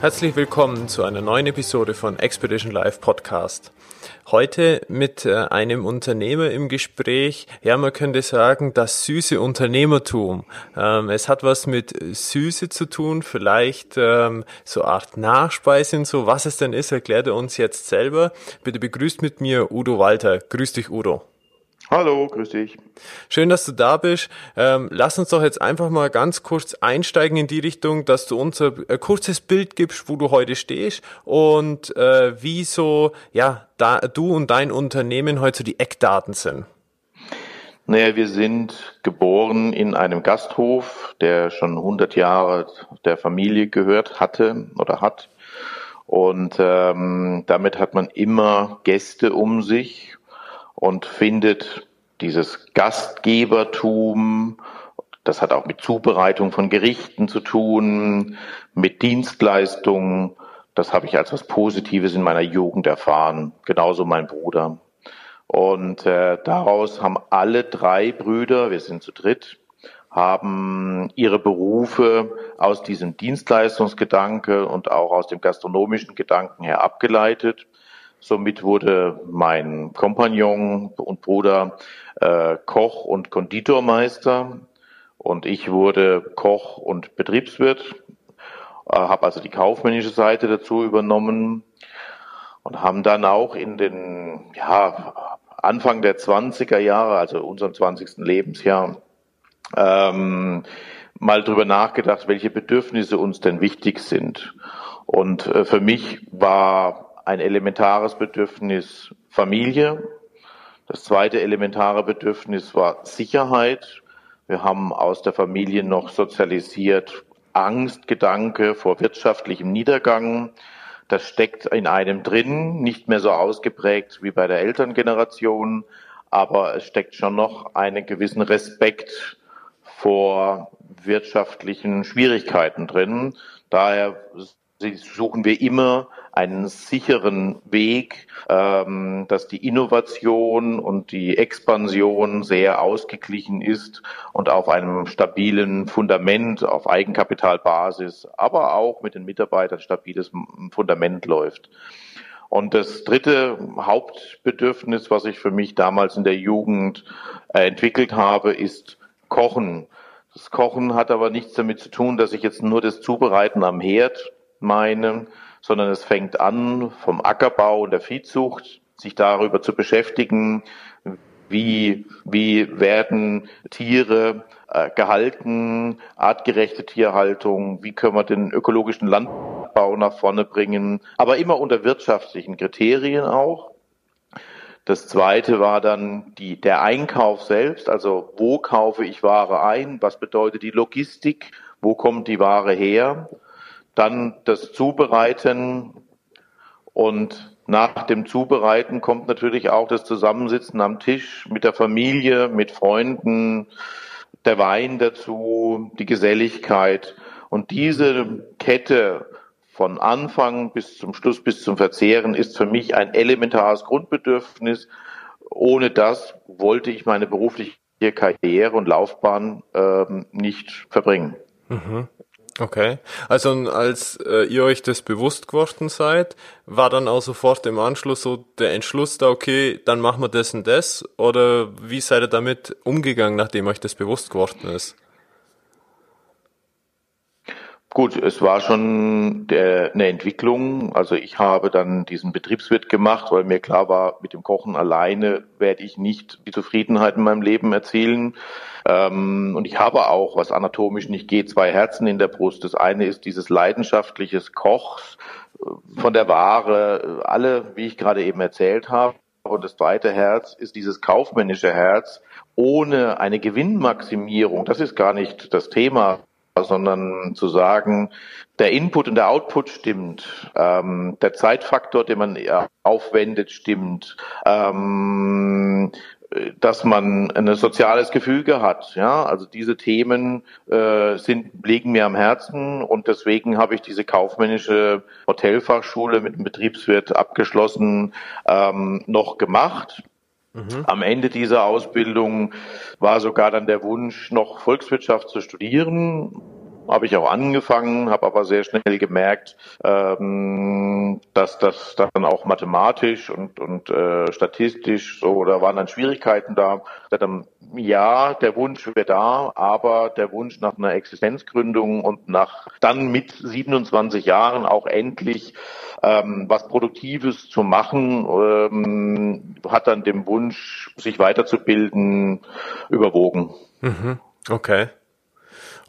Herzlich willkommen zu einer neuen Episode von Expedition Live Podcast. Heute mit äh, einem Unternehmer im Gespräch. Ja, man könnte sagen, das süße Unternehmertum. Ähm, es hat was mit Süße zu tun, vielleicht ähm, so Art Nachspeise und so. Was es denn ist, erklärt er uns jetzt selber. Bitte begrüßt mit mir Udo Walter. Grüß dich, Udo. Hallo, grüß dich. Schön, dass du da bist. Ähm, lass uns doch jetzt einfach mal ganz kurz einsteigen in die Richtung, dass du uns ein, ein kurzes Bild gibst, wo du heute stehst und äh, wie so, ja, da, du und dein Unternehmen heute so die Eckdaten sind. Naja, wir sind geboren in einem Gasthof, der schon 100 Jahre der Familie gehört hatte oder hat. Und ähm, damit hat man immer Gäste um sich und findet dieses Gastgebertum, das hat auch mit Zubereitung von Gerichten zu tun, mit Dienstleistungen. Das habe ich als was Positives in meiner Jugend erfahren, genauso mein Bruder. Und äh, daraus haben alle drei Brüder, wir sind zu dritt, haben ihre Berufe aus diesem Dienstleistungsgedanke und auch aus dem gastronomischen Gedanken her abgeleitet. Somit wurde mein Kompagnon und Bruder äh, Koch und Konditormeister und ich wurde Koch und Betriebswirt, äh, habe also die kaufmännische Seite dazu übernommen und haben dann auch in den ja, Anfang der 20er Jahre, also unserem 20. Lebensjahr, ähm, mal drüber nachgedacht, welche Bedürfnisse uns denn wichtig sind. Und äh, für mich war ein elementares Bedürfnis Familie. Das zweite elementare Bedürfnis war Sicherheit. Wir haben aus der Familie noch sozialisiert Angstgedanke vor wirtschaftlichem Niedergang. Das steckt in einem drin, nicht mehr so ausgeprägt wie bei der Elterngeneration, aber es steckt schon noch einen gewissen Respekt vor wirtschaftlichen Schwierigkeiten drin. Daher suchen wir immer einen sicheren Weg, ähm, dass die Innovation und die Expansion sehr ausgeglichen ist und auf einem stabilen Fundament, auf Eigenkapitalbasis, aber auch mit den Mitarbeitern stabiles Fundament läuft. Und das dritte Hauptbedürfnis, was ich für mich damals in der Jugend äh, entwickelt habe, ist Kochen. Das Kochen hat aber nichts damit zu tun, dass ich jetzt nur das Zubereiten am Herd meine, sondern es fängt an vom Ackerbau und der Viehzucht, sich darüber zu beschäftigen, wie, wie werden Tiere äh, gehalten, artgerechte Tierhaltung, wie können wir den ökologischen Landbau nach vorne bringen, aber immer unter wirtschaftlichen Kriterien auch. Das zweite war dann die, der Einkauf selbst, also wo kaufe ich Ware ein, was bedeutet die Logistik, wo kommt die Ware her dann das Zubereiten und nach dem Zubereiten kommt natürlich auch das Zusammensitzen am Tisch mit der Familie, mit Freunden, der Wein dazu, die Geselligkeit. Und diese Kette von Anfang bis zum Schluss, bis zum Verzehren ist für mich ein elementares Grundbedürfnis. Ohne das wollte ich meine berufliche Karriere und Laufbahn ähm, nicht verbringen. Mhm. Okay. Also als äh, ihr euch das bewusst geworden seid, war dann auch sofort im Anschluss so der Entschluss da, okay, dann machen wir das und das? Oder wie seid ihr damit umgegangen, nachdem euch das bewusst geworden ist? Gut, es war schon der, eine Entwicklung. Also ich habe dann diesen Betriebswirt gemacht, weil mir klar war, mit dem Kochen alleine werde ich nicht die Zufriedenheit in meinem Leben erzielen. Ähm, und ich habe auch, was anatomisch nicht geht, zwei Herzen in der Brust. Das eine ist dieses leidenschaftliches Kochs äh, von der Ware, alle, wie ich gerade eben erzählt habe. Und das zweite Herz ist dieses kaufmännische Herz ohne eine Gewinnmaximierung. Das ist gar nicht das Thema sondern zu sagen, der Input und der Output stimmt, ähm, der Zeitfaktor, den man aufwendet, stimmt, ähm, dass man ein soziales Gefüge hat. Ja, also diese Themen äh, sind liegen mir am Herzen und deswegen habe ich diese kaufmännische Hotelfachschule mit dem Betriebswirt abgeschlossen ähm, noch gemacht. Mhm. Am Ende dieser Ausbildung war sogar dann der Wunsch, noch Volkswirtschaft zu studieren habe ich auch angefangen, habe aber sehr schnell gemerkt, ähm, dass das dann auch mathematisch und, und äh, statistisch so, da waren dann Schwierigkeiten da. Dann, ja, der Wunsch wäre da, aber der Wunsch nach einer Existenzgründung und nach dann mit 27 Jahren auch endlich ähm, was Produktives zu machen, ähm, hat dann dem Wunsch, sich weiterzubilden, überwogen. Mhm. Okay.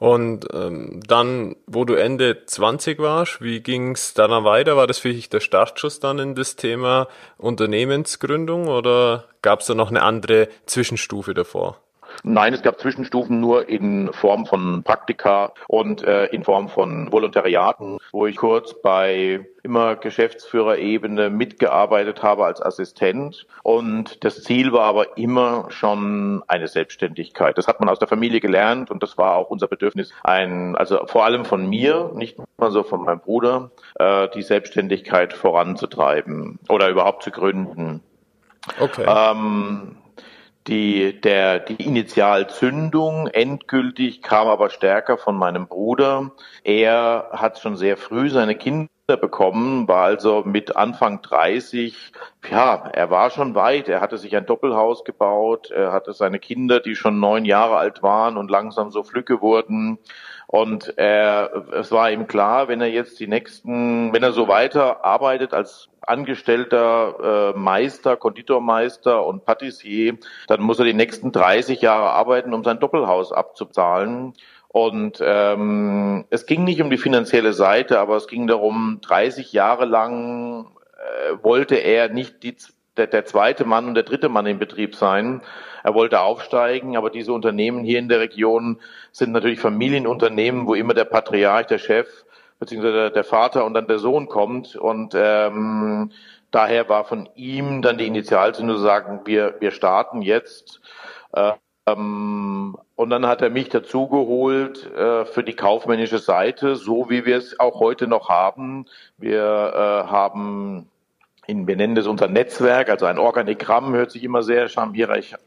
Und ähm, dann, wo du Ende 20 warst, wie ging es dann weiter? War das für dich der Startschuss dann in das Thema Unternehmensgründung oder gab es da noch eine andere Zwischenstufe davor? Nein, es gab Zwischenstufen nur in Form von Praktika und äh, in Form von Volontariaten, wo ich kurz bei immer Geschäftsführerebene mitgearbeitet habe als Assistent. Und das Ziel war aber immer schon eine Selbstständigkeit. Das hat man aus der Familie gelernt und das war auch unser Bedürfnis, ein, also vor allem von mir, nicht mal so von meinem Bruder, äh, die Selbstständigkeit voranzutreiben oder überhaupt zu gründen. Okay. Ähm, die, der, die Initialzündung endgültig kam aber stärker von meinem Bruder. Er hat schon sehr früh seine Kinder bekommen, war also mit Anfang 30, ja, er war schon weit. Er hatte sich ein Doppelhaus gebaut, er hatte seine Kinder, die schon neun Jahre alt waren und langsam so Flücke wurden. Und er, es war ihm klar, wenn er jetzt die nächsten, wenn er so weiter arbeitet als angestellter äh, Meister, Konditormeister und Patissier, dann muss er die nächsten 30 Jahre arbeiten, um sein Doppelhaus abzuzahlen. Und ähm, es ging nicht um die finanzielle Seite, aber es ging darum, 30 Jahre lang äh, wollte er nicht die, der, der zweite Mann und der dritte Mann im Betrieb sein. Er wollte aufsteigen, aber diese Unternehmen hier in der Region sind natürlich Familienunternehmen, wo immer der Patriarch, der Chef, beziehungsweise der Vater und dann der Sohn kommt. Und ähm, daher war von ihm dann die Initialzündung zu sagen, wir, wir starten jetzt. Äh, ähm, und dann hat er mich dazugeholt äh, für die kaufmännische Seite, so wie wir es auch heute noch haben. Wir äh, haben in, wir nennen das unser Netzwerk, also ein Organigramm hört sich immer sehr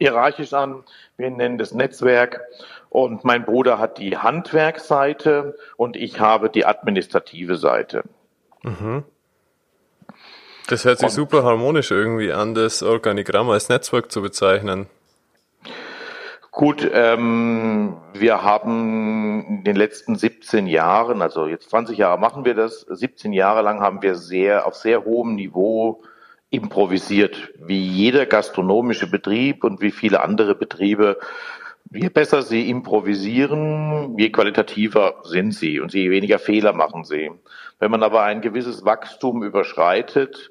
hierarchisch an. Wir nennen das Netzwerk. Und mein Bruder hat die Handwerksseite und ich habe die administrative Seite. Mhm. Das hört sich und, super harmonisch irgendwie an, das Organigramm als Netzwerk zu bezeichnen. Gut, ähm, wir haben in den letzten 17 Jahren, also jetzt 20 Jahre machen wir das, 17 Jahre lang haben wir sehr auf sehr hohem Niveau improvisiert, wie jeder gastronomische Betrieb und wie viele andere Betriebe. Je besser sie improvisieren, je qualitativer sind sie und je weniger Fehler machen sie. Wenn man aber ein gewisses Wachstum überschreitet,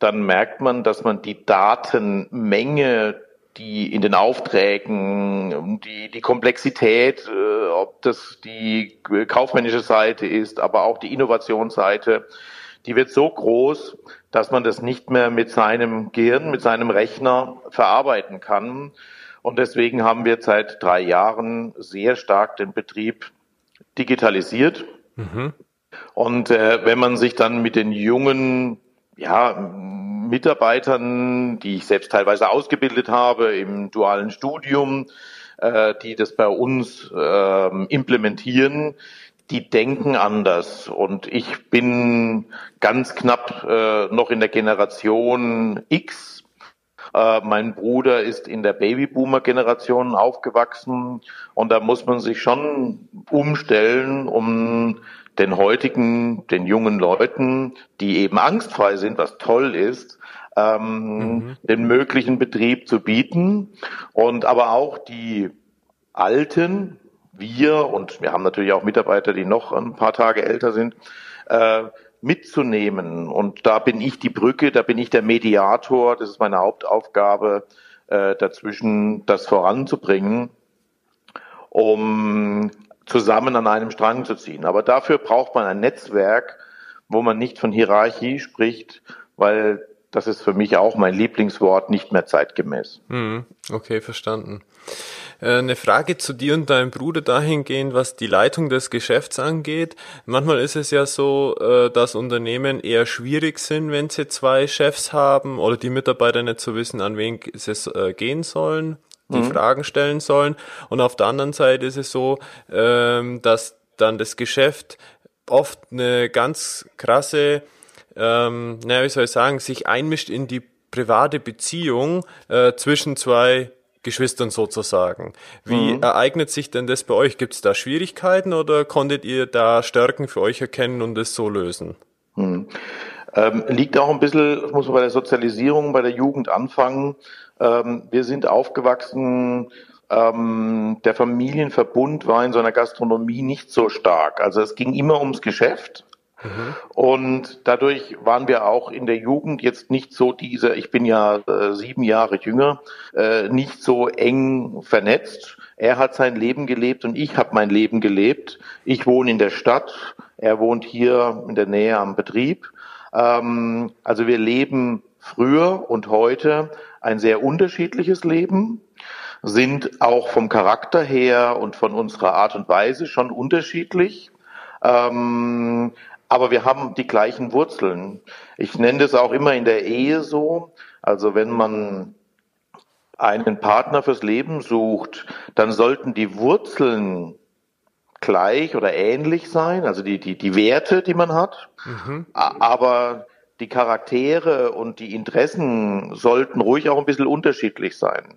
dann merkt man, dass man die Datenmenge die in den Aufträgen, die, die Komplexität, äh, ob das die kaufmännische Seite ist, aber auch die Innovationsseite, die wird so groß, dass man das nicht mehr mit seinem Gehirn, mit seinem Rechner verarbeiten kann. Und deswegen haben wir seit drei Jahren sehr stark den Betrieb digitalisiert. Mhm. Und äh, wenn man sich dann mit den jungen, ja, Mitarbeitern, die ich selbst teilweise ausgebildet habe im dualen Studium, äh, die das bei uns äh, implementieren, die denken anders. Und ich bin ganz knapp äh, noch in der Generation X. Äh, mein Bruder ist in der Babyboomer-Generation aufgewachsen und da muss man sich schon umstellen, um den heutigen, den jungen Leuten, die eben angstfrei sind, was toll ist, ähm, mhm. den möglichen Betrieb zu bieten und aber auch die Alten, wir und wir haben natürlich auch Mitarbeiter, die noch ein paar Tage älter sind, äh, mitzunehmen. Und da bin ich die Brücke, da bin ich der Mediator, das ist meine Hauptaufgabe, äh, dazwischen das voranzubringen, um zusammen an einem Strang zu ziehen. Aber dafür braucht man ein Netzwerk, wo man nicht von Hierarchie spricht, weil das ist für mich auch mein Lieblingswort, nicht mehr zeitgemäß. Hm, okay, verstanden. Äh, eine Frage zu dir und deinem Bruder dahingehend, was die Leitung des Geschäfts angeht. Manchmal ist es ja so, äh, dass Unternehmen eher schwierig sind, wenn sie zwei Chefs haben oder die Mitarbeiter nicht so wissen, an wen sie äh, gehen sollen, die mhm. Fragen stellen sollen. Und auf der anderen Seite ist es so, ähm, dass dann das Geschäft oft eine ganz krasse ähm, naja, wie soll ich sagen, sich einmischt in die private Beziehung äh, zwischen zwei Geschwistern sozusagen. Wie mhm. ereignet sich denn das bei euch? Gibt es da Schwierigkeiten oder konntet ihr da Stärken für euch erkennen und es so lösen? Mhm. Ähm, liegt auch ein bisschen, muss man bei der Sozialisierung, bei der Jugend anfangen. Ähm, wir sind aufgewachsen, ähm, der Familienverbund war in so einer Gastronomie nicht so stark. Also es ging immer ums Geschäft. Und dadurch waren wir auch in der Jugend jetzt nicht so diese, ich bin ja äh, sieben Jahre jünger, äh, nicht so eng vernetzt. Er hat sein Leben gelebt und ich habe mein Leben gelebt. Ich wohne in der Stadt, er wohnt hier in der Nähe am Betrieb. Ähm, also wir leben früher und heute ein sehr unterschiedliches Leben sind auch vom Charakter her und von unserer Art und Weise schon unterschiedlich. Ähm, aber wir haben die gleichen Wurzeln. Ich nenne das auch immer in der Ehe so. Also wenn man einen Partner fürs Leben sucht, dann sollten die Wurzeln gleich oder ähnlich sein, also die, die, die Werte, die man hat. Mhm. Aber die Charaktere und die Interessen sollten ruhig auch ein bisschen unterschiedlich sein.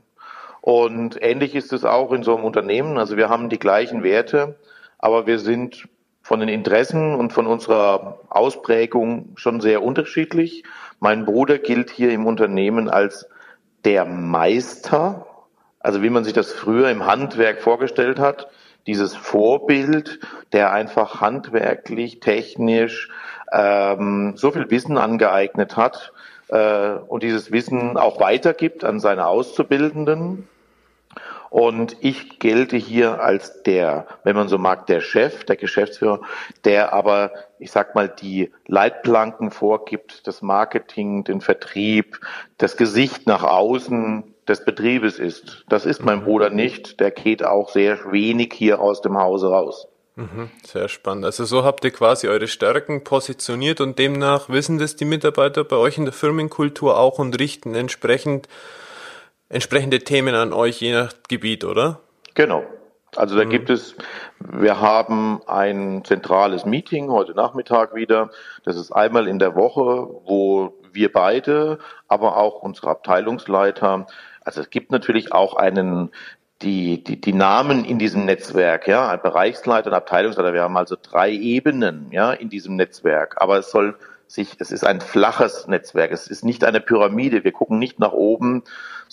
Und ähnlich ist es auch in so einem Unternehmen. Also wir haben die gleichen Werte, aber wir sind von den Interessen und von unserer Ausprägung schon sehr unterschiedlich. Mein Bruder gilt hier im Unternehmen als der Meister, also wie man sich das früher im Handwerk vorgestellt hat, dieses Vorbild, der einfach handwerklich, technisch ähm, so viel Wissen angeeignet hat äh, und dieses Wissen auch weitergibt an seine Auszubildenden. Und ich gelte hier als der, wenn man so mag, der Chef, der Geschäftsführer, der aber, ich sag mal, die Leitplanken vorgibt, das Marketing, den Vertrieb, das Gesicht nach außen des Betriebes ist. Das ist mein Bruder nicht. Der geht auch sehr wenig hier aus dem Hause raus. Mhm, sehr spannend. Also so habt ihr quasi eure Stärken positioniert und demnach wissen das die Mitarbeiter bei euch in der Firmenkultur auch und richten entsprechend entsprechende Themen an euch, je nach Gebiet, oder? Genau. Also da mhm. gibt es, wir haben ein zentrales Meeting heute Nachmittag wieder. Das ist einmal in der Woche, wo wir beide, aber auch unsere Abteilungsleiter, also es gibt natürlich auch einen die, die, die Namen in diesem Netzwerk, ja, ein Bereichsleiter und Abteilungsleiter. Wir haben also drei Ebenen, ja, in diesem Netzwerk. Aber es soll sich, es ist ein flaches Netzwerk. Es ist nicht eine Pyramide. Wir gucken nicht nach oben,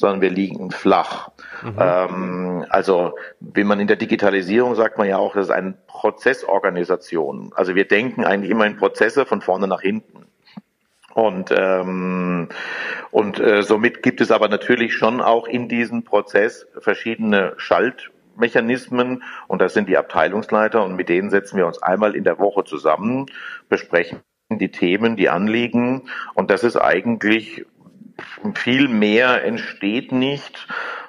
sondern wir liegen flach. Mhm. Ähm, also, wie man in der Digitalisierung sagt man ja auch, das ist eine Prozessorganisation. Also wir denken eigentlich immer in Prozesse von vorne nach hinten. Und, ähm, und äh, somit gibt es aber natürlich schon auch in diesem Prozess verschiedene Schaltmechanismen und das sind die Abteilungsleiter und mit denen setzen wir uns einmal in der Woche zusammen, besprechen die Themen, die Anliegen. Und das ist eigentlich viel mehr entsteht nicht.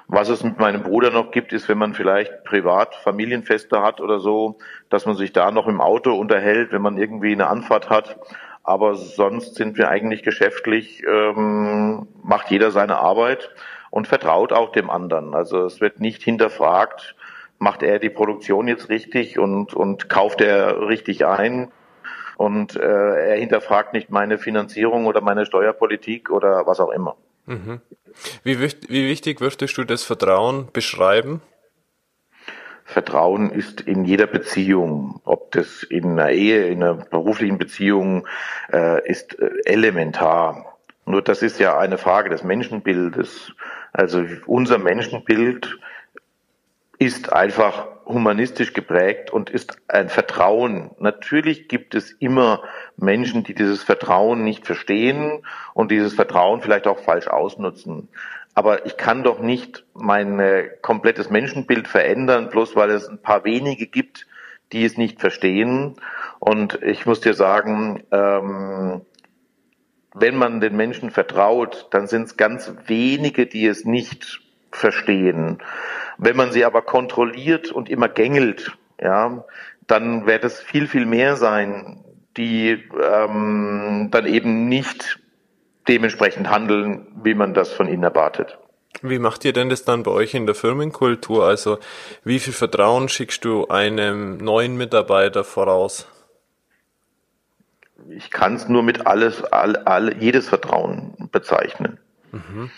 Was es mit meinem Bruder noch gibt, ist, wenn man vielleicht privat Familienfeste hat oder so, dass man sich da noch im Auto unterhält, wenn man irgendwie eine Anfahrt hat. Aber sonst sind wir eigentlich geschäftlich, ähm, macht jeder seine Arbeit und vertraut auch dem anderen. Also es wird nicht hinterfragt, macht er die Produktion jetzt richtig und, und kauft er richtig ein und äh, er hinterfragt nicht meine Finanzierung oder meine Steuerpolitik oder was auch immer. Mhm. Wie, wie wichtig würdest du das Vertrauen beschreiben? Vertrauen ist in jeder Beziehung, ob das in einer Ehe, in einer beruflichen Beziehung äh, ist äh, elementar. Nur das ist ja eine Frage des Menschenbildes. Also unser Menschenbild ist einfach humanistisch geprägt und ist ein Vertrauen. Natürlich gibt es immer Menschen, die dieses Vertrauen nicht verstehen und dieses Vertrauen vielleicht auch falsch ausnutzen. Aber ich kann doch nicht mein komplettes Menschenbild verändern, bloß weil es ein paar wenige gibt, die es nicht verstehen. Und ich muss dir sagen, ähm, wenn man den Menschen vertraut, dann sind es ganz wenige, die es nicht verstehen. Wenn man sie aber kontrolliert und immer gängelt, ja, dann wird es viel, viel mehr sein, die ähm, dann eben nicht dementsprechend handeln, wie man das von ihnen erwartet. Wie macht ihr denn das dann bei euch in der Firmenkultur? Also wie viel Vertrauen schickst du einem neuen Mitarbeiter voraus? Ich kann es nur mit alles, all, all, jedes Vertrauen bezeichnen. Mhm.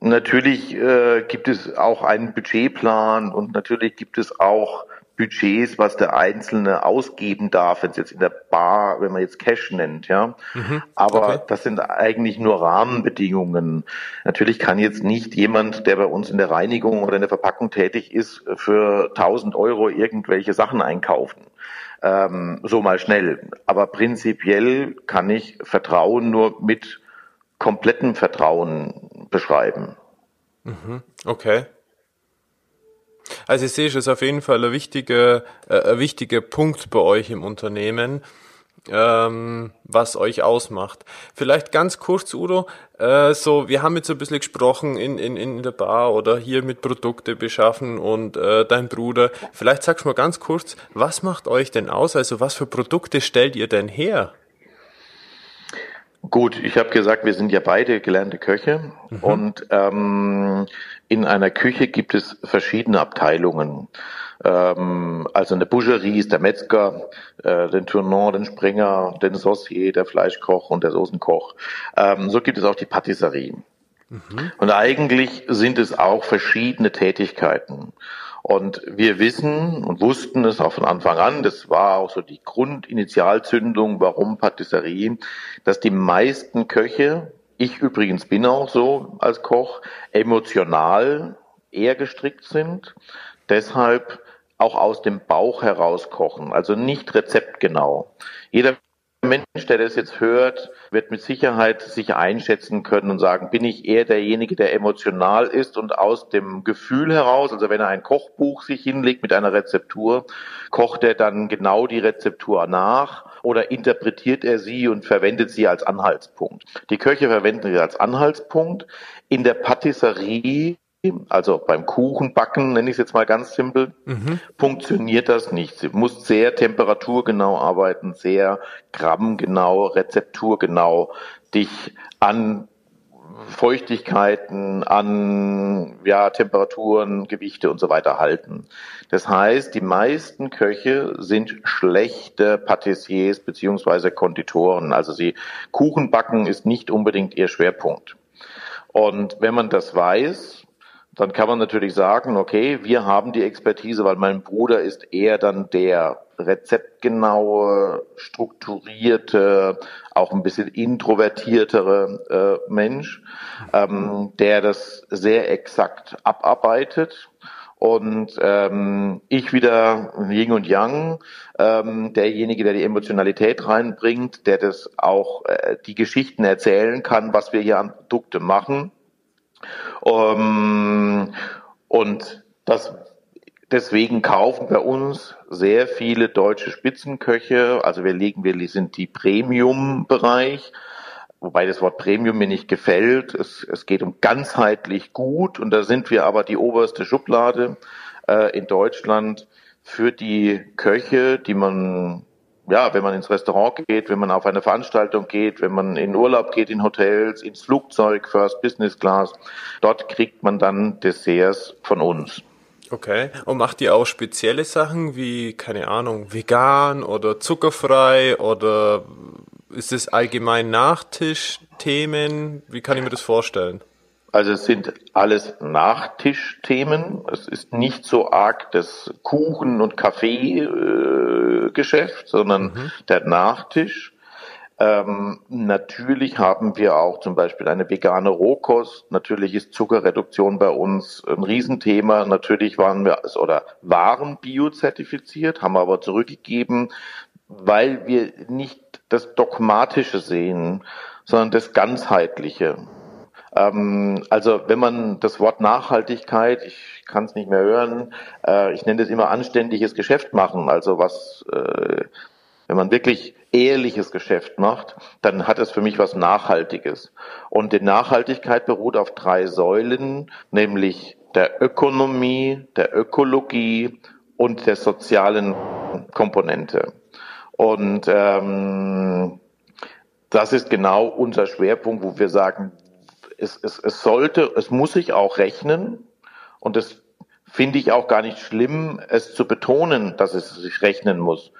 Natürlich äh, gibt es auch einen Budgetplan und natürlich gibt es auch Budgets, was der Einzelne ausgeben darf, wenn es jetzt in der Bar, wenn man jetzt Cash nennt, ja. Mhm. Aber okay. das sind eigentlich nur Rahmenbedingungen. Natürlich kann jetzt nicht jemand, der bei uns in der Reinigung oder in der Verpackung tätig ist, für 1000 Euro irgendwelche Sachen einkaufen. Ähm, so mal schnell. Aber prinzipiell kann ich Vertrauen nur mit komplettem Vertrauen beschreiben. Mhm. Okay. Also ich sehe es ist auf jeden Fall ein wichtiger, äh, ein wichtiger Punkt bei euch im Unternehmen, ähm, was euch ausmacht. Vielleicht ganz kurz, Udo, äh, so, wir haben jetzt ein bisschen gesprochen in, in, in der Bar oder hier mit Produkte beschaffen und äh, dein Bruder. Vielleicht sagst du mal ganz kurz, was macht euch denn aus? Also was für Produkte stellt ihr denn her? Gut, ich habe gesagt, wir sind ja beide gelernte Köche mhm. und ähm, in einer Küche gibt es verschiedene Abteilungen. Ähm, also eine Boucherie ist der Metzger, äh, den Tournant, den Springer, den Saucier, der Fleischkoch und der Soßenkoch. Ähm, so gibt es auch die Patisserie. Mhm. Und eigentlich sind es auch verschiedene Tätigkeiten. Und wir wissen und wussten es auch von Anfang an, das war auch so die Grundinitialzündung, warum Patisserie, dass die meisten Köche, ich übrigens bin auch so als Koch, emotional eher gestrickt sind, deshalb auch aus dem Bauch heraus kochen, also nicht rezeptgenau. Jeder Mensch, der das jetzt hört, wird mit Sicherheit sich einschätzen können und sagen, bin ich eher derjenige, der emotional ist und aus dem Gefühl heraus, also wenn er ein Kochbuch sich hinlegt mit einer Rezeptur, kocht er dann genau die Rezeptur nach oder interpretiert er sie und verwendet sie als Anhaltspunkt. Die Köche verwenden sie als Anhaltspunkt. In der Patisserie also beim Kuchenbacken, nenne ich es jetzt mal ganz simpel, mhm. funktioniert das nicht. Sie muss sehr temperaturgenau arbeiten, sehr grammgenau, rezepturgenau, dich an Feuchtigkeiten, an ja, Temperaturen, Gewichte und so weiter halten. Das heißt, die meisten Köche sind schlechte Patissiers beziehungsweise Konditoren. Also sie Kuchen backen ist nicht unbedingt ihr Schwerpunkt. Und wenn man das weiß, dann kann man natürlich sagen, okay, wir haben die Expertise, weil mein Bruder ist eher dann der rezeptgenaue, strukturierte, auch ein bisschen introvertiertere äh, Mensch, ähm, der das sehr exakt abarbeitet. Und ähm, ich wieder Yin und Yang, ähm, derjenige, der die Emotionalität reinbringt, der das auch äh, die Geschichten erzählen kann, was wir hier an Produkte machen ähm, und das Deswegen kaufen bei uns sehr viele deutsche Spitzenköche. Also wir legen, wir sind die Premium-Bereich, wobei das Wort Premium mir nicht gefällt. Es, es geht um ganzheitlich gut und da sind wir aber die oberste Schublade äh, in Deutschland für die Köche, die man ja, wenn man ins Restaurant geht, wenn man auf eine Veranstaltung geht, wenn man in Urlaub geht, in Hotels, ins Flugzeug, First Business Class, dort kriegt man dann Desserts von uns. Okay. Und macht ihr auch spezielle Sachen wie, keine Ahnung, vegan oder zuckerfrei oder ist es allgemein Nachtischthemen? Wie kann ich mir das vorstellen? Also es sind alles Nachtischthemen. Es ist nicht so arg das Kuchen- und Kaffeegeschäft, sondern mhm. der Nachtisch. Ähm, natürlich haben wir auch zum Beispiel eine vegane Rohkost. Natürlich ist Zuckerreduktion bei uns ein Riesenthema. Natürlich waren wir oder waren biozertifiziert, haben aber zurückgegeben, weil wir nicht das Dogmatische sehen, sondern das Ganzheitliche. Ähm, also wenn man das Wort Nachhaltigkeit, ich kann es nicht mehr hören, äh, ich nenne das immer anständiges Geschäft machen, also was, äh, wenn man wirklich ehrliches Geschäft macht, dann hat es für mich was Nachhaltiges. Und die Nachhaltigkeit beruht auf drei Säulen, nämlich der Ökonomie, der Ökologie und der sozialen Komponente. Und ähm, das ist genau unser Schwerpunkt, wo wir sagen, es, es, es sollte, es muss sich auch rechnen und das finde ich auch gar nicht schlimm, es zu betonen, dass es sich rechnen muss.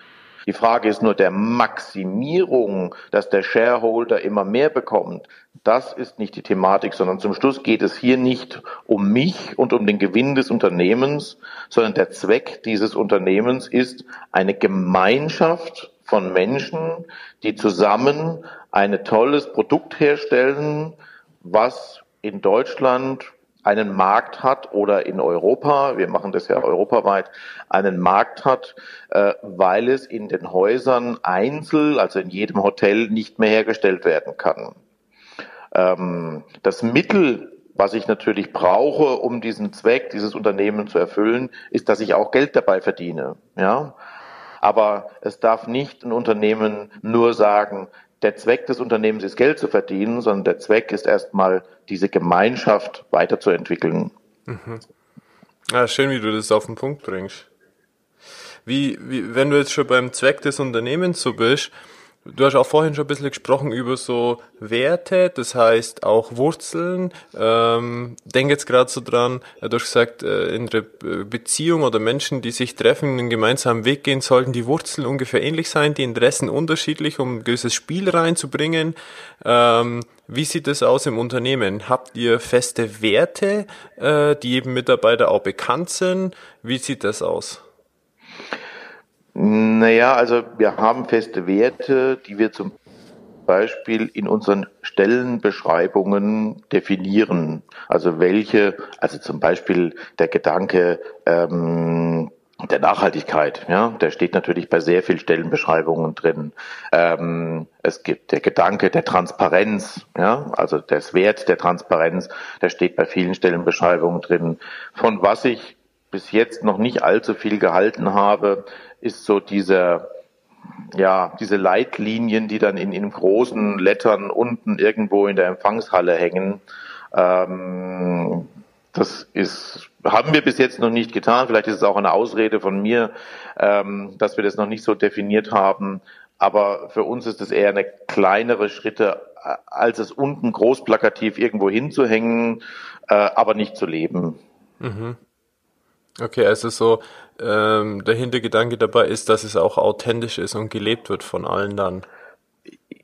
Die Frage ist nur der Maximierung, dass der Shareholder immer mehr bekommt. Das ist nicht die Thematik, sondern zum Schluss geht es hier nicht um mich und um den Gewinn des Unternehmens, sondern der Zweck dieses Unternehmens ist eine Gemeinschaft von Menschen, die zusammen ein tolles Produkt herstellen, was in Deutschland einen Markt hat oder in Europa, wir machen das ja europaweit, einen Markt hat, äh, weil es in den Häusern einzeln, also in jedem Hotel, nicht mehr hergestellt werden kann. Ähm, das Mittel, was ich natürlich brauche, um diesen Zweck, dieses Unternehmen zu erfüllen, ist, dass ich auch Geld dabei verdiene. Ja, aber es darf nicht ein Unternehmen nur sagen, der Zweck des Unternehmens ist Geld zu verdienen, sondern der Zweck ist erstmal diese Gemeinschaft weiterzuentwickeln. Mhm. Ja, schön, wie du das auf den Punkt bringst. Wie, wie, wenn du jetzt schon beim Zweck des Unternehmens so bist, Du hast auch vorhin schon ein bisschen gesprochen über so Werte, das heißt auch Wurzeln. Ähm, denk jetzt gerade so dran, du hast gesagt, äh, in der Beziehung oder Menschen, die sich treffen, einen gemeinsamen Weg gehen, sollten die Wurzeln ungefähr ähnlich sein, die Interessen unterschiedlich, um ein gewisses Spiel reinzubringen. Ähm, wie sieht es aus im Unternehmen? Habt ihr feste Werte, äh, die jedem Mitarbeiter auch bekannt sind? Wie sieht das aus? Naja, also wir haben feste Werte, die wir zum Beispiel in unseren Stellenbeschreibungen definieren. Also welche, also zum Beispiel der Gedanke ähm, der Nachhaltigkeit, ja, der steht natürlich bei sehr vielen Stellenbeschreibungen drin. Ähm, es gibt der Gedanke der Transparenz, ja, also des Wert der Transparenz, der steht bei vielen Stellenbeschreibungen drin. Von was ich bis jetzt noch nicht allzu viel gehalten habe, ist so dieser, ja, diese Leitlinien, die dann in, in großen Lettern unten irgendwo in der Empfangshalle hängen. Ähm, das ist, haben wir bis jetzt noch nicht getan. Vielleicht ist es auch eine Ausrede von mir, ähm, dass wir das noch nicht so definiert haben. Aber für uns ist es eher eine kleinere Schritte, als es unten großplakativ irgendwo hinzuhängen, äh, aber nicht zu leben. Mhm. Okay, also so ähm, der Hintergedanke dabei ist, dass es auch authentisch ist und gelebt wird von allen dann.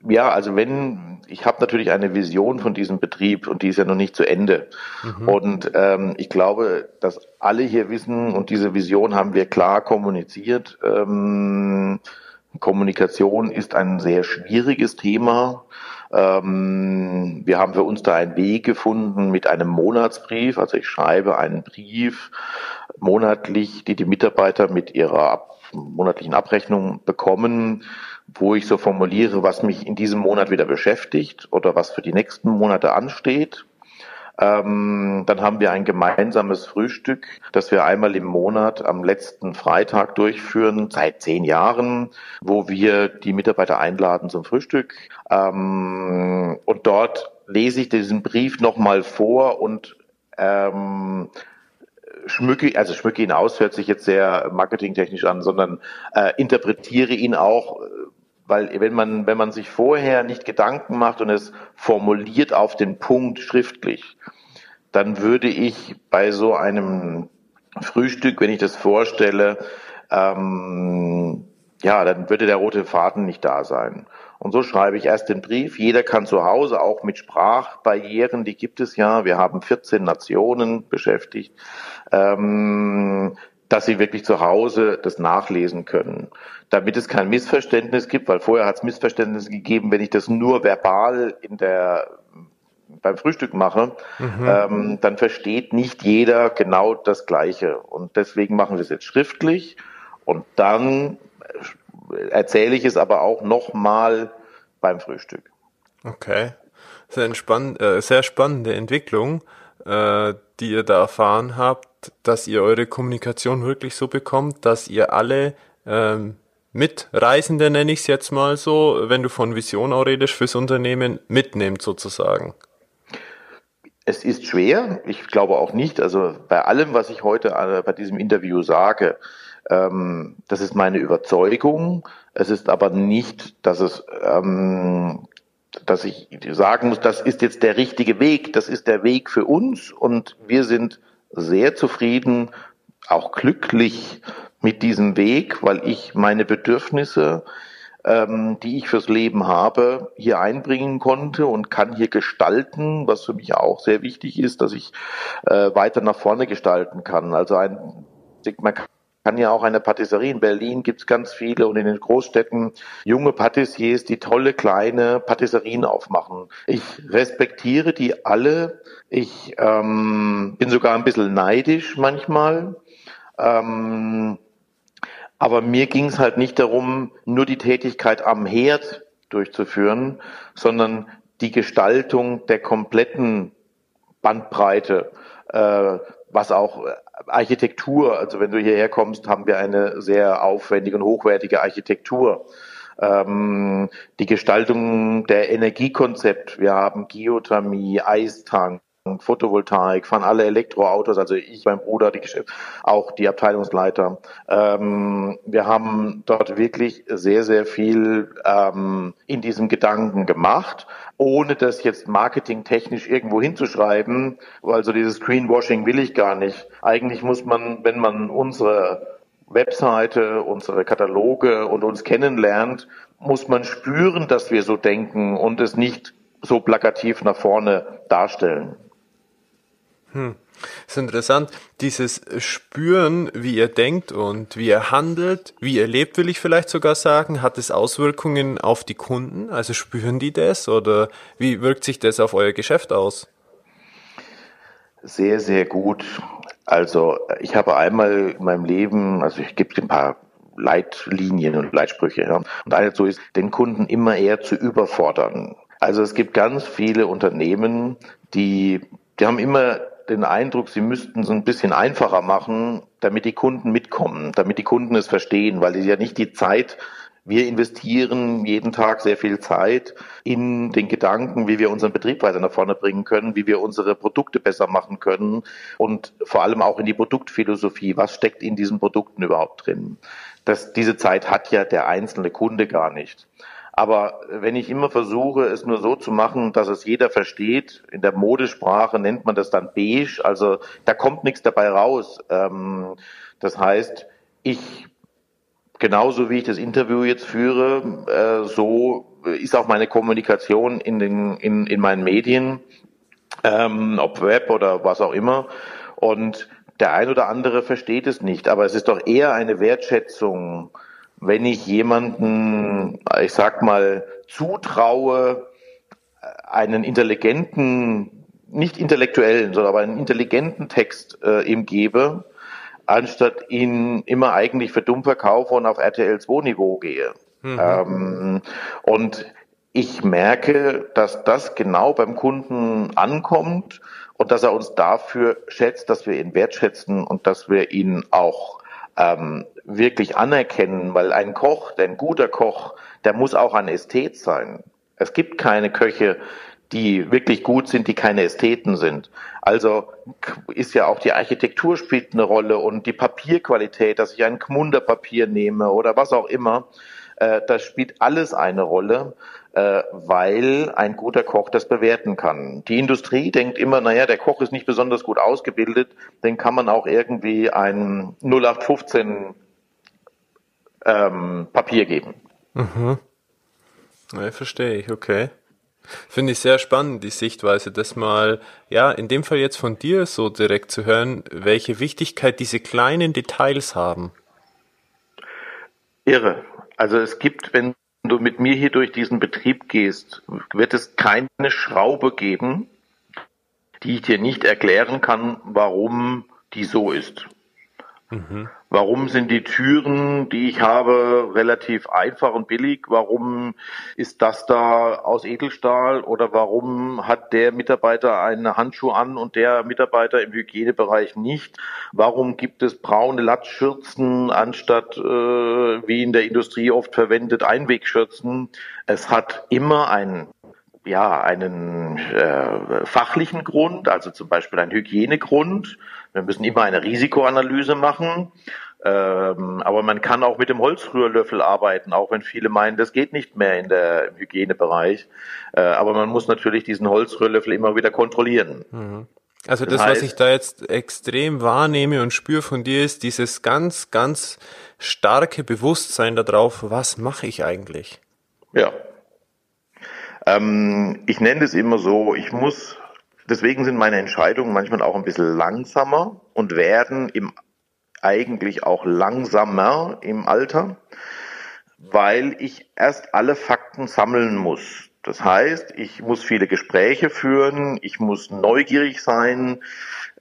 Ja, also wenn, ich habe natürlich eine Vision von diesem Betrieb und die ist ja noch nicht zu Ende. Mhm. Und ähm, ich glaube, dass alle hier wissen und diese Vision haben wir klar kommuniziert. Ähm, Kommunikation ist ein sehr schwieriges Thema. Ähm, wir haben für uns da einen Weg gefunden mit einem Monatsbrief. Also ich schreibe einen Brief monatlich, die die Mitarbeiter mit ihrer ab, monatlichen Abrechnung bekommen, wo ich so formuliere, was mich in diesem Monat wieder beschäftigt oder was für die nächsten Monate ansteht. Ähm, dann haben wir ein gemeinsames Frühstück, das wir einmal im Monat am letzten Freitag durchführen, seit zehn Jahren, wo wir die Mitarbeiter einladen zum Frühstück. Ähm, und dort lese ich diesen Brief nochmal vor und ähm, schmücke, also schmücke ihn aus, hört sich jetzt sehr marketingtechnisch an, sondern äh, interpretiere ihn auch, weil wenn man, wenn man sich vorher nicht Gedanken macht und es formuliert auf den Punkt schriftlich, dann würde ich bei so einem Frühstück, wenn ich das vorstelle, ähm, ja, dann würde der rote Faden nicht da sein. Und so schreibe ich erst den Brief. Jeder kann zu Hause auch mit Sprachbarrieren, die gibt es ja. Wir haben 14 Nationen beschäftigt, ähm, dass sie wirklich zu Hause das nachlesen können. Damit es kein Missverständnis gibt, weil vorher hat es Missverständnisse gegeben, wenn ich das nur verbal in der beim Frühstück mache, mhm. ähm, dann versteht nicht jeder genau das Gleiche. Und deswegen machen wir es jetzt schriftlich und dann erzähle ich es aber auch nochmal beim Frühstück. Okay. Sehr, spann äh, sehr spannende Entwicklung, äh, die ihr da erfahren habt, dass ihr eure Kommunikation wirklich so bekommt, dass ihr alle ähm, Mitreisende, nenne ich es jetzt mal so, wenn du von Vision auch redest, fürs Unternehmen mitnehmt sozusagen. Es ist schwer, ich glaube auch nicht. Also bei allem, was ich heute äh, bei diesem Interview sage, ähm, das ist meine Überzeugung. Es ist aber nicht, dass es, ähm, dass ich sagen muss, das ist jetzt der richtige Weg. Das ist der Weg für uns und wir sind sehr zufrieden, auch glücklich mit diesem Weg, weil ich meine Bedürfnisse ähm, die ich fürs Leben habe, hier einbringen konnte und kann hier gestalten, was für mich auch sehr wichtig ist, dass ich äh, weiter nach vorne gestalten kann. Also ein, man kann ja auch eine Patisserie. In Berlin gibt es ganz viele und in den Großstädten junge Patissiers, die tolle kleine Patisserien aufmachen. Ich respektiere die alle. Ich ähm, bin sogar ein bisschen neidisch manchmal. Ähm, aber mir ging es halt nicht darum, nur die Tätigkeit am Herd durchzuführen, sondern die Gestaltung der kompletten Bandbreite, äh, was auch Architektur, also wenn du hierher kommst, haben wir eine sehr aufwendige und hochwertige Architektur. Ähm, die Gestaltung der Energiekonzept, wir haben Geothermie, Eistank, Photovoltaik, fahren alle Elektroautos, also ich, mein Bruder, die auch die Abteilungsleiter. Ähm, wir haben dort wirklich sehr, sehr viel ähm, in diesem Gedanken gemacht, ohne das jetzt marketingtechnisch irgendwo hinzuschreiben, weil so dieses Greenwashing will ich gar nicht. Eigentlich muss man, wenn man unsere Webseite, unsere Kataloge und uns kennenlernt, muss man spüren, dass wir so denken und es nicht so plakativ nach vorne darstellen. Hm. Das ist interessant, dieses Spüren, wie ihr denkt und wie ihr handelt, wie ihr lebt, will ich vielleicht sogar sagen, hat es Auswirkungen auf die Kunden? Also spüren die das oder wie wirkt sich das auf euer Geschäft aus? Sehr, sehr gut. Also ich habe einmal in meinem Leben, also ich gebe ein paar Leitlinien und Leitsprüche. Ja. Und eine so ist, den Kunden immer eher zu überfordern. Also es gibt ganz viele Unternehmen, die, die haben immer den Eindruck, sie müssten es ein bisschen einfacher machen, damit die Kunden mitkommen, damit die Kunden es verstehen, weil sie ja nicht die Zeit wir investieren jeden Tag sehr viel Zeit in den Gedanken, wie wir unseren Betrieb weiter nach vorne bringen können, wie wir unsere Produkte besser machen können und vor allem auch in die Produktphilosophie. Was steckt in diesen Produkten überhaupt drin? Das, diese Zeit hat ja der einzelne Kunde gar nicht. Aber wenn ich immer versuche, es nur so zu machen, dass es jeder versteht, in der Modesprache nennt man das dann beige, also da kommt nichts dabei raus. Ähm, das heißt, ich genauso wie ich das Interview jetzt führe, äh, so ist auch meine Kommunikation in den in, in meinen Medien, ähm, ob Web oder was auch immer. Und der ein oder andere versteht es nicht, aber es ist doch eher eine Wertschätzung wenn ich jemanden, ich sag mal, zutraue, einen intelligenten, nicht intellektuellen, sondern aber einen intelligenten Text äh, ihm gebe, anstatt ihn immer eigentlich für dumm verkaufe und auf RTL 2 Niveau gehe. Mhm. Ähm, und ich merke, dass das genau beim Kunden ankommt und dass er uns dafür schätzt, dass wir ihn wertschätzen und dass wir ihn auch ähm, wirklich anerkennen, weil ein Koch, ein guter Koch, der muss auch ein Ästhet sein. Es gibt keine Köche, die wirklich gut sind, die keine Ästheten sind. Also ist ja auch die Architektur spielt eine Rolle und die Papierqualität, dass ich ein Gmunderpapier nehme oder was auch immer. Äh, das spielt alles eine Rolle, weil ein guter Koch das bewerten kann. Die Industrie denkt immer, naja, der Koch ist nicht besonders gut ausgebildet, den kann man auch irgendwie ein 0815 ähm, Papier geben. Mhm. Ja, verstehe ich, okay. Finde ich sehr spannend, die Sichtweise, das mal, ja, in dem Fall jetzt von dir so direkt zu hören, welche Wichtigkeit diese kleinen Details haben. Irre. Also es gibt, wenn du mit mir hier durch diesen Betrieb gehst, wird es keine Schraube geben, die ich dir nicht erklären kann, warum die so ist. Mhm. Warum sind die Türen, die ich habe, relativ einfach und billig? Warum ist das da aus Edelstahl? Oder warum hat der Mitarbeiter einen Handschuh an und der Mitarbeiter im Hygienebereich nicht? Warum gibt es braune Latzschürzen anstatt, äh, wie in der Industrie oft verwendet, Einwegschürzen? Es hat immer einen ja, einen äh, fachlichen Grund, also zum Beispiel einen Hygienegrund. Wir müssen immer eine Risikoanalyse machen. Ähm, aber man kann auch mit dem Holzrührlöffel arbeiten, auch wenn viele meinen, das geht nicht mehr in der, im Hygienebereich. Äh, aber man muss natürlich diesen Holzrührlöffel immer wieder kontrollieren. Mhm. Also das, das heißt, was ich da jetzt extrem wahrnehme und spüre von dir, ist dieses ganz, ganz starke Bewusstsein darauf, was mache ich eigentlich? Ja, ähm, ich nenne es immer so, ich muss, deswegen sind meine Entscheidungen manchmal auch ein bisschen langsamer und werden im eigentlich auch langsamer im Alter, weil ich erst alle Fakten sammeln muss. Das heißt, ich muss viele Gespräche führen, ich muss neugierig sein.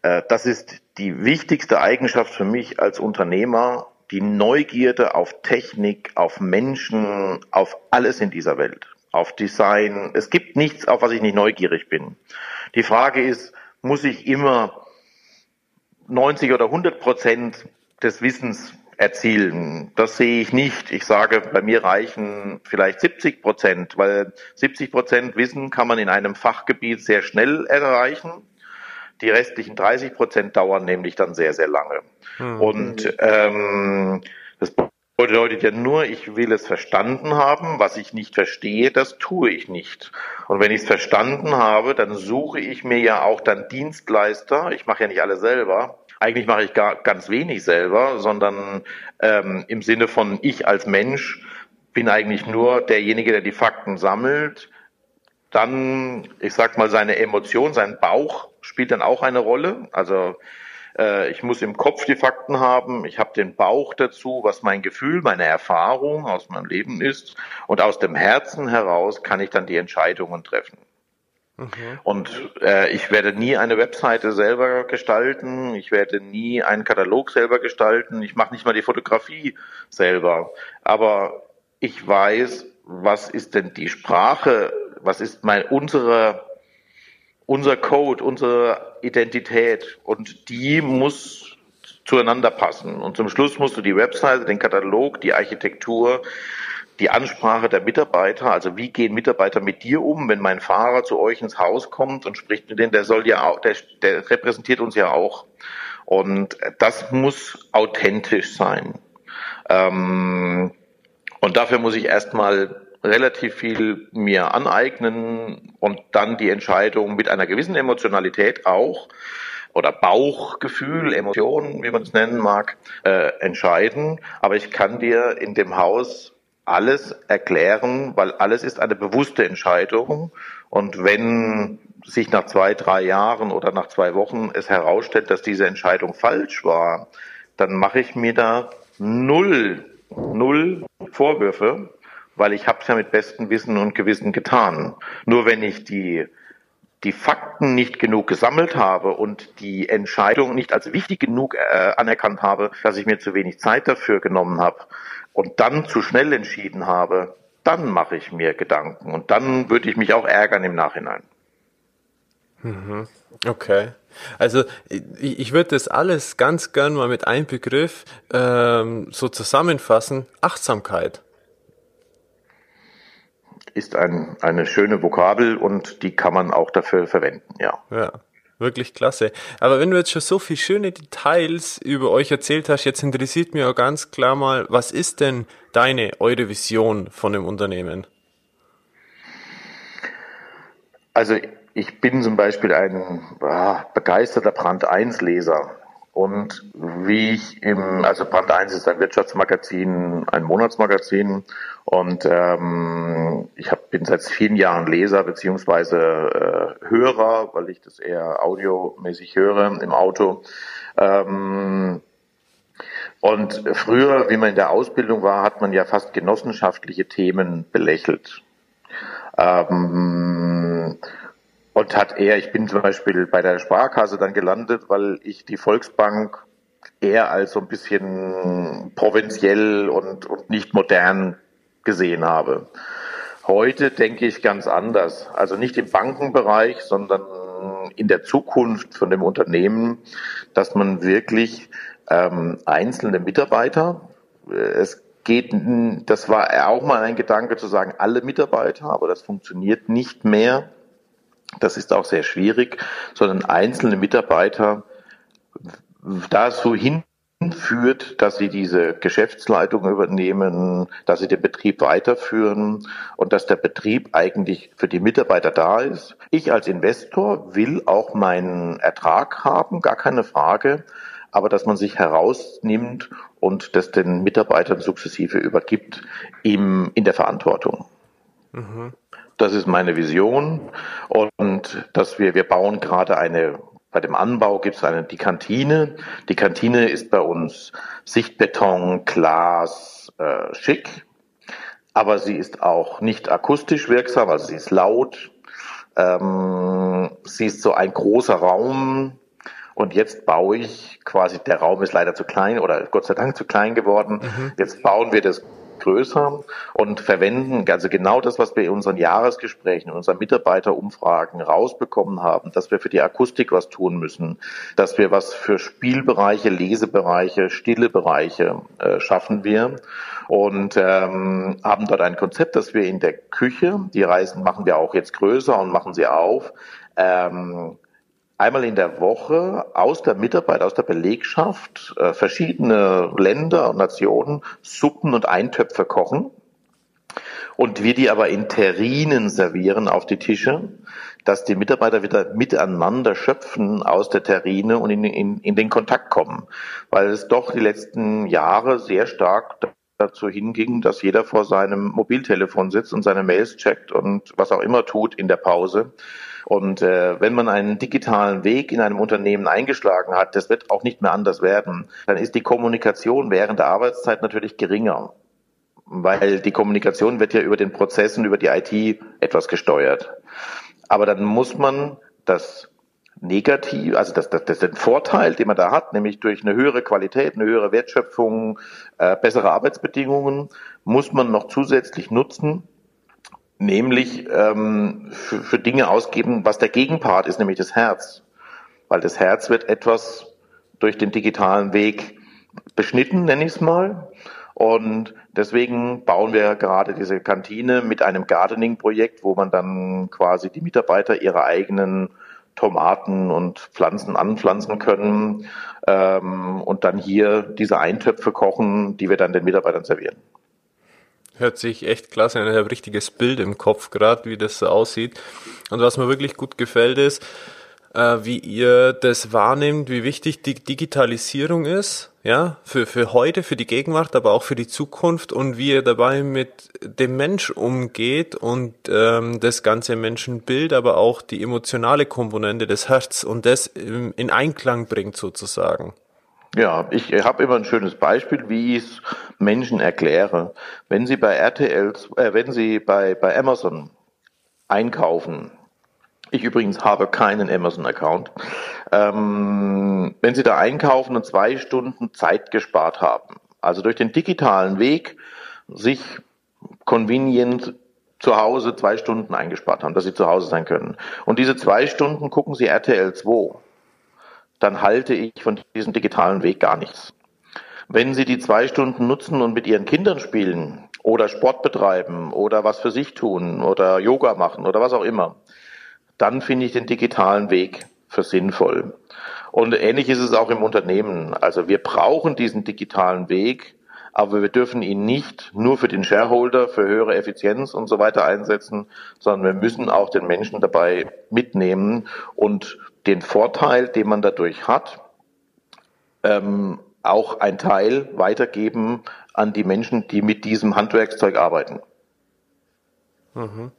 Äh, das ist die wichtigste Eigenschaft für mich als Unternehmer, die Neugierde auf Technik, auf Menschen, auf alles in dieser Welt auf Design. Es gibt nichts, auf was ich nicht neugierig bin. Die Frage ist, muss ich immer 90 oder 100 Prozent des Wissens erzielen. Das sehe ich nicht. Ich sage, bei mir reichen vielleicht 70 Prozent, weil 70 Prozent Wissen kann man in einem Fachgebiet sehr schnell erreichen. Die restlichen 30 Prozent dauern nämlich dann sehr, sehr lange. Mhm. Und ähm, das bedeutet ja nur, ich will es verstanden haben. Was ich nicht verstehe, das tue ich nicht. Und wenn ich es verstanden habe, dann suche ich mir ja auch dann Dienstleister. Ich mache ja nicht alle selber. Eigentlich mache ich gar ganz wenig selber, sondern ähm, im Sinne von ich als Mensch bin eigentlich nur derjenige, der die Fakten sammelt. Dann, ich sag mal, seine Emotion, sein Bauch spielt dann auch eine Rolle. Also äh, ich muss im Kopf die Fakten haben, ich habe den Bauch dazu, was mein Gefühl, meine Erfahrung aus meinem Leben ist. Und aus dem Herzen heraus kann ich dann die Entscheidungen treffen. Mhm. Und äh, ich werde nie eine Webseite selber gestalten, ich werde nie einen Katalog selber gestalten, ich mache nicht mal die Fotografie selber. Aber ich weiß, was ist denn die Sprache, was ist mein unsere unser Code, unsere Identität und die muss zueinander passen. Und zum Schluss musst du die Webseite, den Katalog, die Architektur, die Ansprache der Mitarbeiter, also wie gehen Mitarbeiter mit dir um, wenn mein Fahrer zu euch ins Haus kommt und spricht mit denen, der soll ja auch, der, der repräsentiert uns ja auch. Und das muss authentisch sein. Ähm, und dafür muss ich erstmal relativ viel mir aneignen und dann die Entscheidung mit einer gewissen Emotionalität auch oder Bauchgefühl, Emotionen, wie man es nennen mag, äh, entscheiden. Aber ich kann dir in dem Haus alles erklären, weil alles ist eine bewusste Entscheidung. Und wenn sich nach zwei, drei Jahren oder nach zwei Wochen es herausstellt, dass diese Entscheidung falsch war, dann mache ich mir da null, null Vorwürfe, weil ich habe es ja mit bestem Wissen und Gewissen getan. Nur wenn ich die die Fakten nicht genug gesammelt habe und die Entscheidung nicht als wichtig genug äh, anerkannt habe, dass ich mir zu wenig Zeit dafür genommen habe und dann zu schnell entschieden habe, dann mache ich mir Gedanken und dann würde ich mich auch ärgern im Nachhinein. Mhm. Okay. Also ich, ich würde das alles ganz gern mal mit einem Begriff ähm, so zusammenfassen. Achtsamkeit ist ein, eine schöne Vokabel und die kann man auch dafür verwenden, ja. Ja. Wirklich klasse. Aber wenn du jetzt schon so viele schöne Details über euch erzählt hast, jetzt interessiert mich auch ganz klar mal, was ist denn deine, eure Vision von dem Unternehmen? Also ich bin zum Beispiel ein ah, begeisterter Brand 1 Leser. Und wie ich im, also Brand 1 ist ein Wirtschaftsmagazin, ein Monatsmagazin und ähm, ich hab, bin seit vielen Jahren Leser beziehungsweise äh, Hörer, weil ich das eher audiomäßig höre im Auto. Ähm, und früher, wie man in der Ausbildung war, hat man ja fast genossenschaftliche Themen belächelt. Ähm, und hat eher, ich bin zum Beispiel bei der Sparkasse dann gelandet, weil ich die Volksbank eher als so ein bisschen provinziell und, und nicht modern gesehen habe. Heute denke ich ganz anders. Also nicht im Bankenbereich, sondern in der Zukunft von dem Unternehmen, dass man wirklich ähm, einzelne Mitarbeiter, äh, es geht, das war auch mal ein Gedanke zu sagen, alle Mitarbeiter, aber das funktioniert nicht mehr. Das ist auch sehr schwierig, sondern einzelne Mitarbeiter dazu hinführt, dass sie diese Geschäftsleitung übernehmen, dass sie den Betrieb weiterführen und dass der Betrieb eigentlich für die Mitarbeiter da ist. Ich als Investor will auch meinen Ertrag haben, gar keine Frage aber dass man sich herausnimmt und das den Mitarbeitern sukzessive übergibt im, in der Verantwortung. Mhm. Das ist meine Vision und dass wir, wir bauen gerade eine bei dem Anbau gibt es eine, die Kantine. Die Kantine ist bei uns Sichtbeton, Glas, äh, schick, aber sie ist auch nicht akustisch wirksam, also sie ist laut. Ähm, sie ist so ein großer Raum, und jetzt baue ich quasi, der Raum ist leider zu klein oder Gott sei Dank zu klein geworden. Mhm. Jetzt bauen wir das größer und verwenden also genau das, was wir in unseren Jahresgesprächen, in unseren Mitarbeiterumfragen rausbekommen haben, dass wir für die Akustik was tun müssen, dass wir was für Spielbereiche, Lesebereiche, stille Bereiche äh, schaffen wir und ähm, haben dort ein Konzept, dass wir in der Küche, die Reisen machen wir auch jetzt größer und machen sie auf, ähm, einmal in der Woche aus der Mitarbeit, aus der Belegschaft äh, verschiedene Länder und Nationen Suppen und Eintöpfe kochen und wir die aber in Terrinen servieren auf die Tische, dass die Mitarbeiter wieder miteinander schöpfen aus der Terrine und in, in, in den Kontakt kommen, weil es doch die letzten Jahre sehr stark dazu hinging, dass jeder vor seinem Mobiltelefon sitzt und seine Mails checkt und was auch immer tut in der Pause und äh, wenn man einen digitalen Weg in einem Unternehmen eingeschlagen hat, das wird auch nicht mehr anders werden, dann ist die Kommunikation während der Arbeitszeit natürlich geringer weil die Kommunikation wird ja über den Prozessen, über die IT etwas gesteuert. Aber dann muss man das Negativ, also das, das, das den Vorteil, den man da hat, nämlich durch eine höhere Qualität, eine höhere Wertschöpfung, äh, bessere Arbeitsbedingungen, muss man noch zusätzlich nutzen, nämlich ähm, für, für Dinge ausgeben, was der Gegenpart ist, nämlich das Herz. Weil das Herz wird etwas durch den digitalen Weg beschnitten, nenne ich es mal. Und deswegen bauen wir gerade diese Kantine mit einem Gardening-Projekt, wo man dann quasi die Mitarbeiter ihre eigenen Tomaten und Pflanzen anpflanzen können ähm, und dann hier diese Eintöpfe kochen, die wir dann den Mitarbeitern servieren. Hört sich echt klasse an. Ich habe ein richtiges Bild im Kopf gerade, wie das so aussieht. Und was mir wirklich gut gefällt ist, äh, wie ihr das wahrnehmt, wie wichtig die Digitalisierung ist, ja, für, für heute, für die Gegenwart, aber auch für die Zukunft und wie ihr dabei mit dem Mensch umgeht und ähm, das ganze Menschenbild, aber auch die emotionale Komponente des Herz und das in Einklang bringt sozusagen. Ja, ich habe immer ein schönes Beispiel, wie ich es Menschen erkläre. Wenn Sie bei RTL, äh, wenn Sie bei, bei Amazon einkaufen, ich übrigens habe keinen Amazon-Account, ähm, wenn Sie da einkaufen und zwei Stunden Zeit gespart haben, also durch den digitalen Weg sich convenient zu Hause zwei Stunden eingespart haben, dass Sie zu Hause sein können. Und diese zwei Stunden gucken Sie RTL 2 dann halte ich von diesem digitalen Weg gar nichts. Wenn Sie die zwei Stunden nutzen und mit Ihren Kindern spielen oder Sport betreiben oder was für sich tun oder Yoga machen oder was auch immer, dann finde ich den digitalen Weg für sinnvoll. Und ähnlich ist es auch im Unternehmen. Also wir brauchen diesen digitalen Weg, aber wir dürfen ihn nicht nur für den Shareholder, für höhere Effizienz und so weiter einsetzen, sondern wir müssen auch den Menschen dabei mitnehmen und den Vorteil, den man dadurch hat, ähm, auch ein Teil weitergeben an die Menschen, die mit diesem Handwerkszeug arbeiten. Mhm.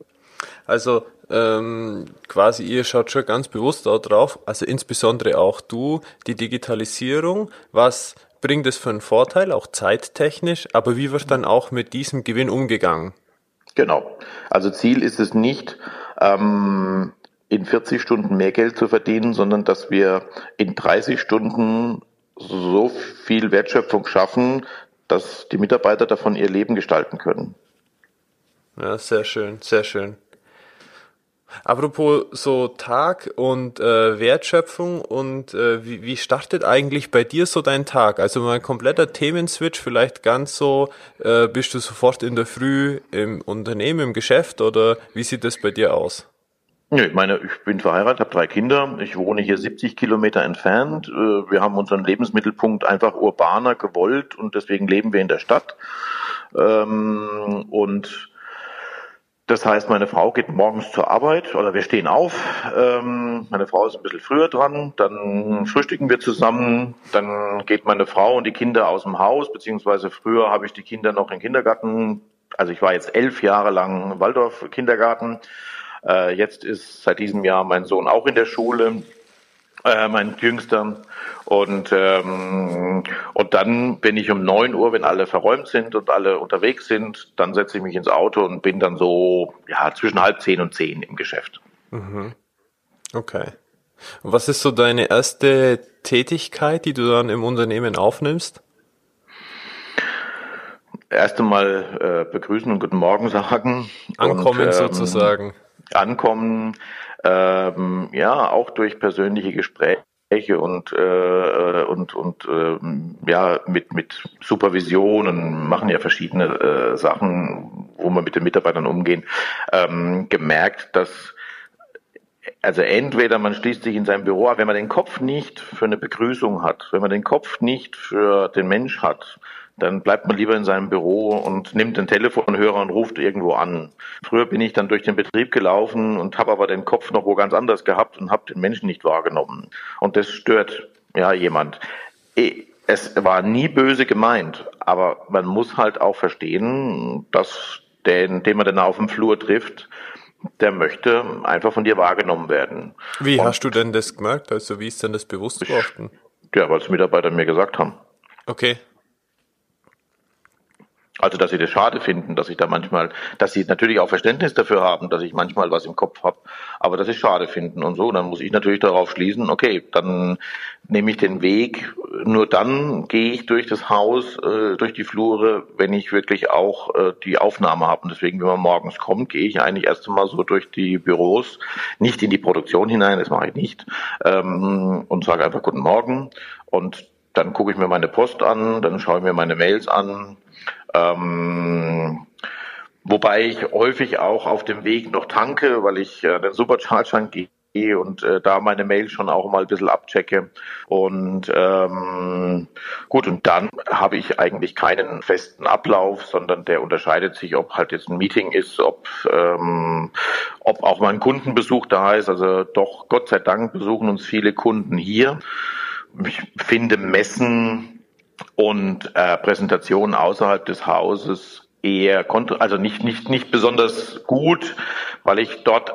Also ähm, quasi ihr schaut schon ganz bewusst darauf, also insbesondere auch du, die Digitalisierung, was bringt es für einen Vorteil, auch zeittechnisch, aber wie wird dann auch mit diesem Gewinn umgegangen? Genau. Also Ziel ist es nicht, ähm, in 40 Stunden mehr Geld zu verdienen, sondern dass wir in 30 Stunden so viel Wertschöpfung schaffen, dass die Mitarbeiter davon ihr Leben gestalten können. Ja, sehr schön, sehr schön. Apropos so Tag und äh, Wertschöpfung und äh, wie, wie startet eigentlich bei dir so dein Tag? Also mal ein kompletter Themenswitch, vielleicht ganz so, äh, bist du sofort in der Früh im Unternehmen, im Geschäft oder wie sieht das bei dir aus? Ja, ich meine, ich bin verheiratet, habe drei Kinder. Ich wohne hier 70 Kilometer entfernt. Äh, wir haben unseren Lebensmittelpunkt einfach urbaner gewollt und deswegen leben wir in der Stadt. Ähm, und das heißt, meine Frau geht morgens zur Arbeit oder wir stehen auf. Ähm, meine Frau ist ein bisschen früher dran, dann frühstücken wir zusammen, dann geht meine Frau und die Kinder aus dem Haus, beziehungsweise früher habe ich die Kinder noch im Kindergarten. Also ich war jetzt elf Jahre lang Waldorf Kindergarten. Äh, jetzt ist seit diesem Jahr mein Sohn auch in der Schule äh, mein Jüngster. Und, ähm, und dann bin ich um neun Uhr, wenn alle verräumt sind und alle unterwegs sind, dann setze ich mich ins Auto und bin dann so ja, zwischen halb zehn und zehn im Geschäft. Mhm. Okay. Und was ist so deine erste Tätigkeit, die du dann im Unternehmen aufnimmst? Erst einmal äh, begrüßen und guten Morgen sagen. Ankommen und, ähm, sozusagen. Ankommen, ähm, ja, auch durch persönliche Gespräche und äh, und und äh, ja mit mit Supervisionen machen ja verschiedene äh, Sachen, wo wir mit den Mitarbeitern umgehen, ähm, gemerkt, dass also entweder man schließt sich in sein Büro, wenn man den Kopf nicht für eine Begrüßung hat, wenn man den Kopf nicht für den Mensch hat, dann bleibt man lieber in seinem Büro und nimmt den Telefonhörer und ruft irgendwo an. Früher bin ich dann durch den Betrieb gelaufen und habe aber den Kopf noch wo ganz anders gehabt und habe den Menschen nicht wahrgenommen. Und das stört ja jemand. Es war nie böse gemeint, aber man muss halt auch verstehen, dass den, den man dann auf dem Flur trifft, der möchte einfach von dir wahrgenommen werden. Wie und hast du denn das gemerkt? Also wie ist denn das bewusst geworden? Ja, weil es Mitarbeiter mir gesagt haben. Okay. Also, dass sie das schade finden, dass ich da manchmal, dass sie natürlich auch Verständnis dafür haben, dass ich manchmal was im Kopf habe, aber dass sie schade finden und so. Dann muss ich natürlich darauf schließen, okay, dann nehme ich den Weg, nur dann gehe ich durch das Haus, äh, durch die Flure, wenn ich wirklich auch äh, die Aufnahme habe. Und deswegen, wenn man morgens kommt, gehe ich eigentlich erst einmal so durch die Büros, nicht in die Produktion hinein, das mache ich nicht, ähm, und sage einfach Guten Morgen. Und dann gucke ich mir meine Post an, dann schaue ich mir meine Mails an, ähm, wobei ich häufig auch auf dem Weg noch tanke, weil ich äh, den Supercharger gehe und äh, da meine Mail schon auch mal ein bisschen abchecke. Und ähm, gut, und dann habe ich eigentlich keinen festen Ablauf, sondern der unterscheidet sich, ob halt jetzt ein Meeting ist, ob, ähm, ob auch mal ein Kundenbesuch da ist. Also doch, Gott sei Dank besuchen uns viele Kunden hier. Ich finde Messen und äh, Präsentationen außerhalb des Hauses eher also nicht nicht nicht besonders gut, weil ich dort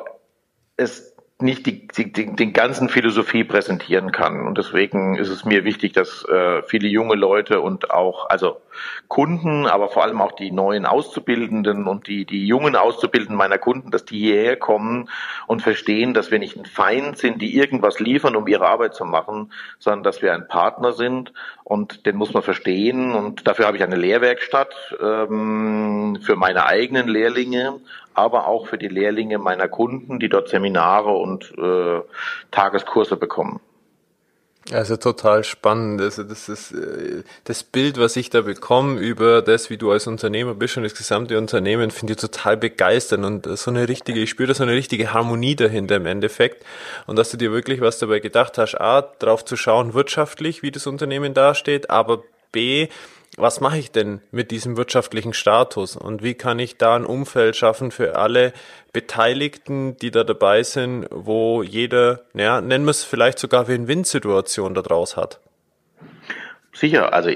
es nicht die, die, den ganzen Philosophie präsentieren kann. Und deswegen ist es mir wichtig, dass äh, viele junge Leute und auch, also Kunden, aber vor allem auch die neuen Auszubildenden und die, die jungen Auszubildenden meiner Kunden, dass die hierher kommen und verstehen, dass wir nicht ein Feind sind, die irgendwas liefern, um ihre Arbeit zu machen, sondern dass wir ein Partner sind und den muss man verstehen. Und dafür habe ich eine Lehrwerkstatt ähm, für meine eigenen Lehrlinge aber auch für die Lehrlinge meiner Kunden, die dort Seminare und äh, Tageskurse bekommen. Also total spannend. Also das ist äh, das Bild, was ich da bekomme über das, wie du als Unternehmer bist und das gesamte Unternehmen, finde ich total begeisternd und so eine richtige, ich spüre da so eine richtige Harmonie dahinter im Endeffekt und dass du dir wirklich was dabei gedacht hast, a, drauf zu schauen wirtschaftlich, wie das Unternehmen dasteht, aber b, was mache ich denn mit diesem wirtschaftlichen Status und wie kann ich da ein Umfeld schaffen für alle Beteiligten, die da dabei sind, wo jeder, ja, nennen wir es vielleicht sogar Win-Win-Situation daraus hat? Sicher, also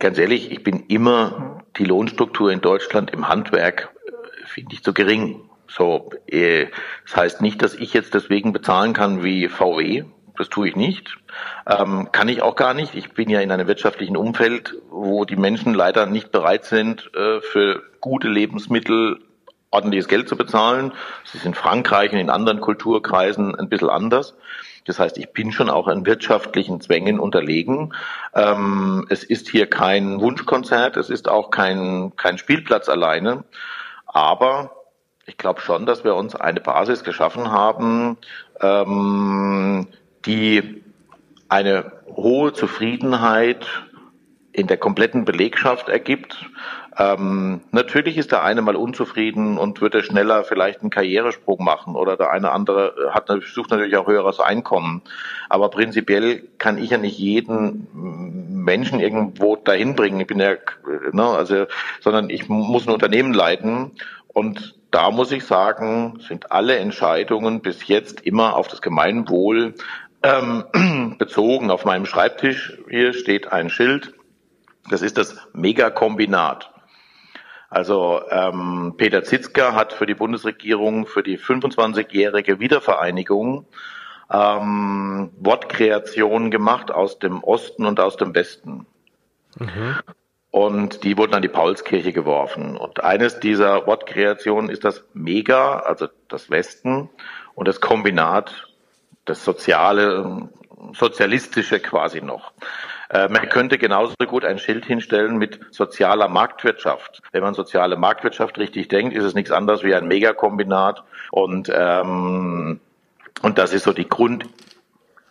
ganz ehrlich, ich bin immer die Lohnstruktur in Deutschland im Handwerk äh, finde ich zu gering. So, äh, das heißt nicht, dass ich jetzt deswegen bezahlen kann wie VW, das tue ich nicht. Ähm, kann ich auch gar nicht. Ich bin ja in einem wirtschaftlichen Umfeld, wo die Menschen leider nicht bereit sind, äh, für gute Lebensmittel ordentliches Geld zu bezahlen. Es ist in Frankreich und in anderen Kulturkreisen ein bisschen anders. Das heißt, ich bin schon auch an wirtschaftlichen Zwängen unterlegen. Ähm, es ist hier kein Wunschkonzert, es ist auch kein, kein Spielplatz alleine. Aber ich glaube schon, dass wir uns eine Basis geschaffen haben, ähm, die eine hohe Zufriedenheit in der kompletten Belegschaft ergibt. Ähm, natürlich ist der eine mal unzufrieden und würde schneller vielleicht einen Karrieresprung machen oder der eine andere hat sucht natürlich auch höheres Einkommen. Aber prinzipiell kann ich ja nicht jeden Menschen irgendwo dahin bringen. Ich bin ja, ne, also, sondern ich muss ein Unternehmen leiten und da muss ich sagen, sind alle Entscheidungen bis jetzt immer auf das Gemeinwohl ähm, bezogen. Auf meinem Schreibtisch hier steht ein Schild. Das ist das Megakombinat. Also ähm, Peter Zitzker hat für die Bundesregierung für die 25-jährige Wiedervereinigung ähm, Wortkreationen gemacht aus dem Osten und aus dem Westen. Mhm. Und die wurden an die Paulskirche geworfen. Und eines dieser Wortkreationen ist das Mega, also das Westen, und das Kombinat, das Soziale, Sozialistische quasi noch. Äh, man könnte genauso gut ein Schild hinstellen mit sozialer Marktwirtschaft. Wenn man soziale Marktwirtschaft richtig denkt, ist es nichts anderes wie ein Megakombinat. Und, ähm, und das ist so die Grund,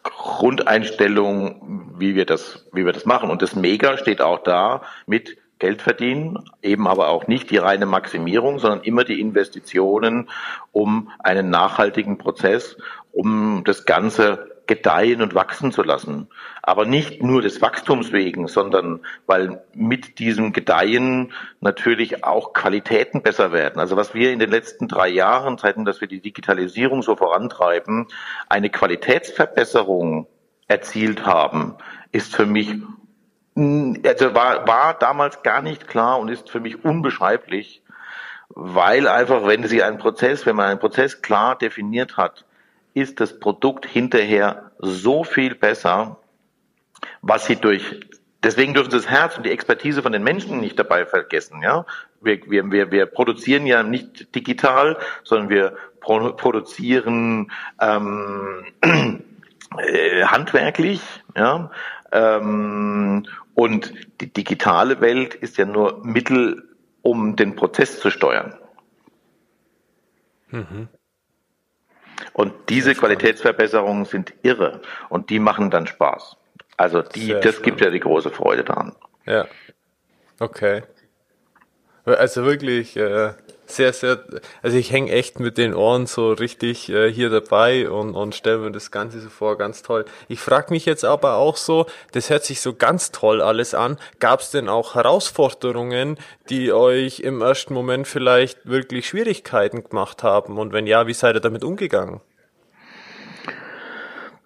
Grundeinstellung, wie wir das, wie wir das machen. Und das Mega steht auch da mit Geld verdienen, eben aber auch nicht die reine Maximierung, sondern immer die Investitionen um einen nachhaltigen Prozess, um das Ganze gedeihen und wachsen zu lassen. Aber nicht nur des Wachstums wegen, sondern weil mit diesem Gedeihen natürlich auch Qualitäten besser werden. Also was wir in den letzten drei Jahren, seitdem dass wir die Digitalisierung so vorantreiben, eine Qualitätsverbesserung erzielt haben, ist für mich also war, war damals gar nicht klar und ist für mich unbeschreiblich, weil einfach, wenn Sie einen Prozess, wenn man einen Prozess klar definiert hat, ist das Produkt hinterher so viel besser, was sie durch Deswegen dürfen Sie das Herz und die Expertise von den Menschen nicht dabei vergessen. Ja, wir, wir, wir, wir produzieren ja nicht digital, sondern wir pro produzieren ähm, äh, handwerklich. Ja, ähm, und die digitale Welt ist ja nur Mittel, um den Prozess zu steuern. Mhm. Und diese Qualitätsverbesserungen sind irre und die machen dann Spaß. Also die, Sehr das schön. gibt ja die große Freude daran. Ja. Okay. Also wirklich äh, sehr, sehr, also ich hänge echt mit den Ohren so richtig äh, hier dabei und, und stelle mir das Ganze so vor, ganz toll. Ich frage mich jetzt aber auch so, das hört sich so ganz toll alles an. Gab es denn auch Herausforderungen, die euch im ersten Moment vielleicht wirklich Schwierigkeiten gemacht haben? Und wenn ja, wie seid ihr damit umgegangen?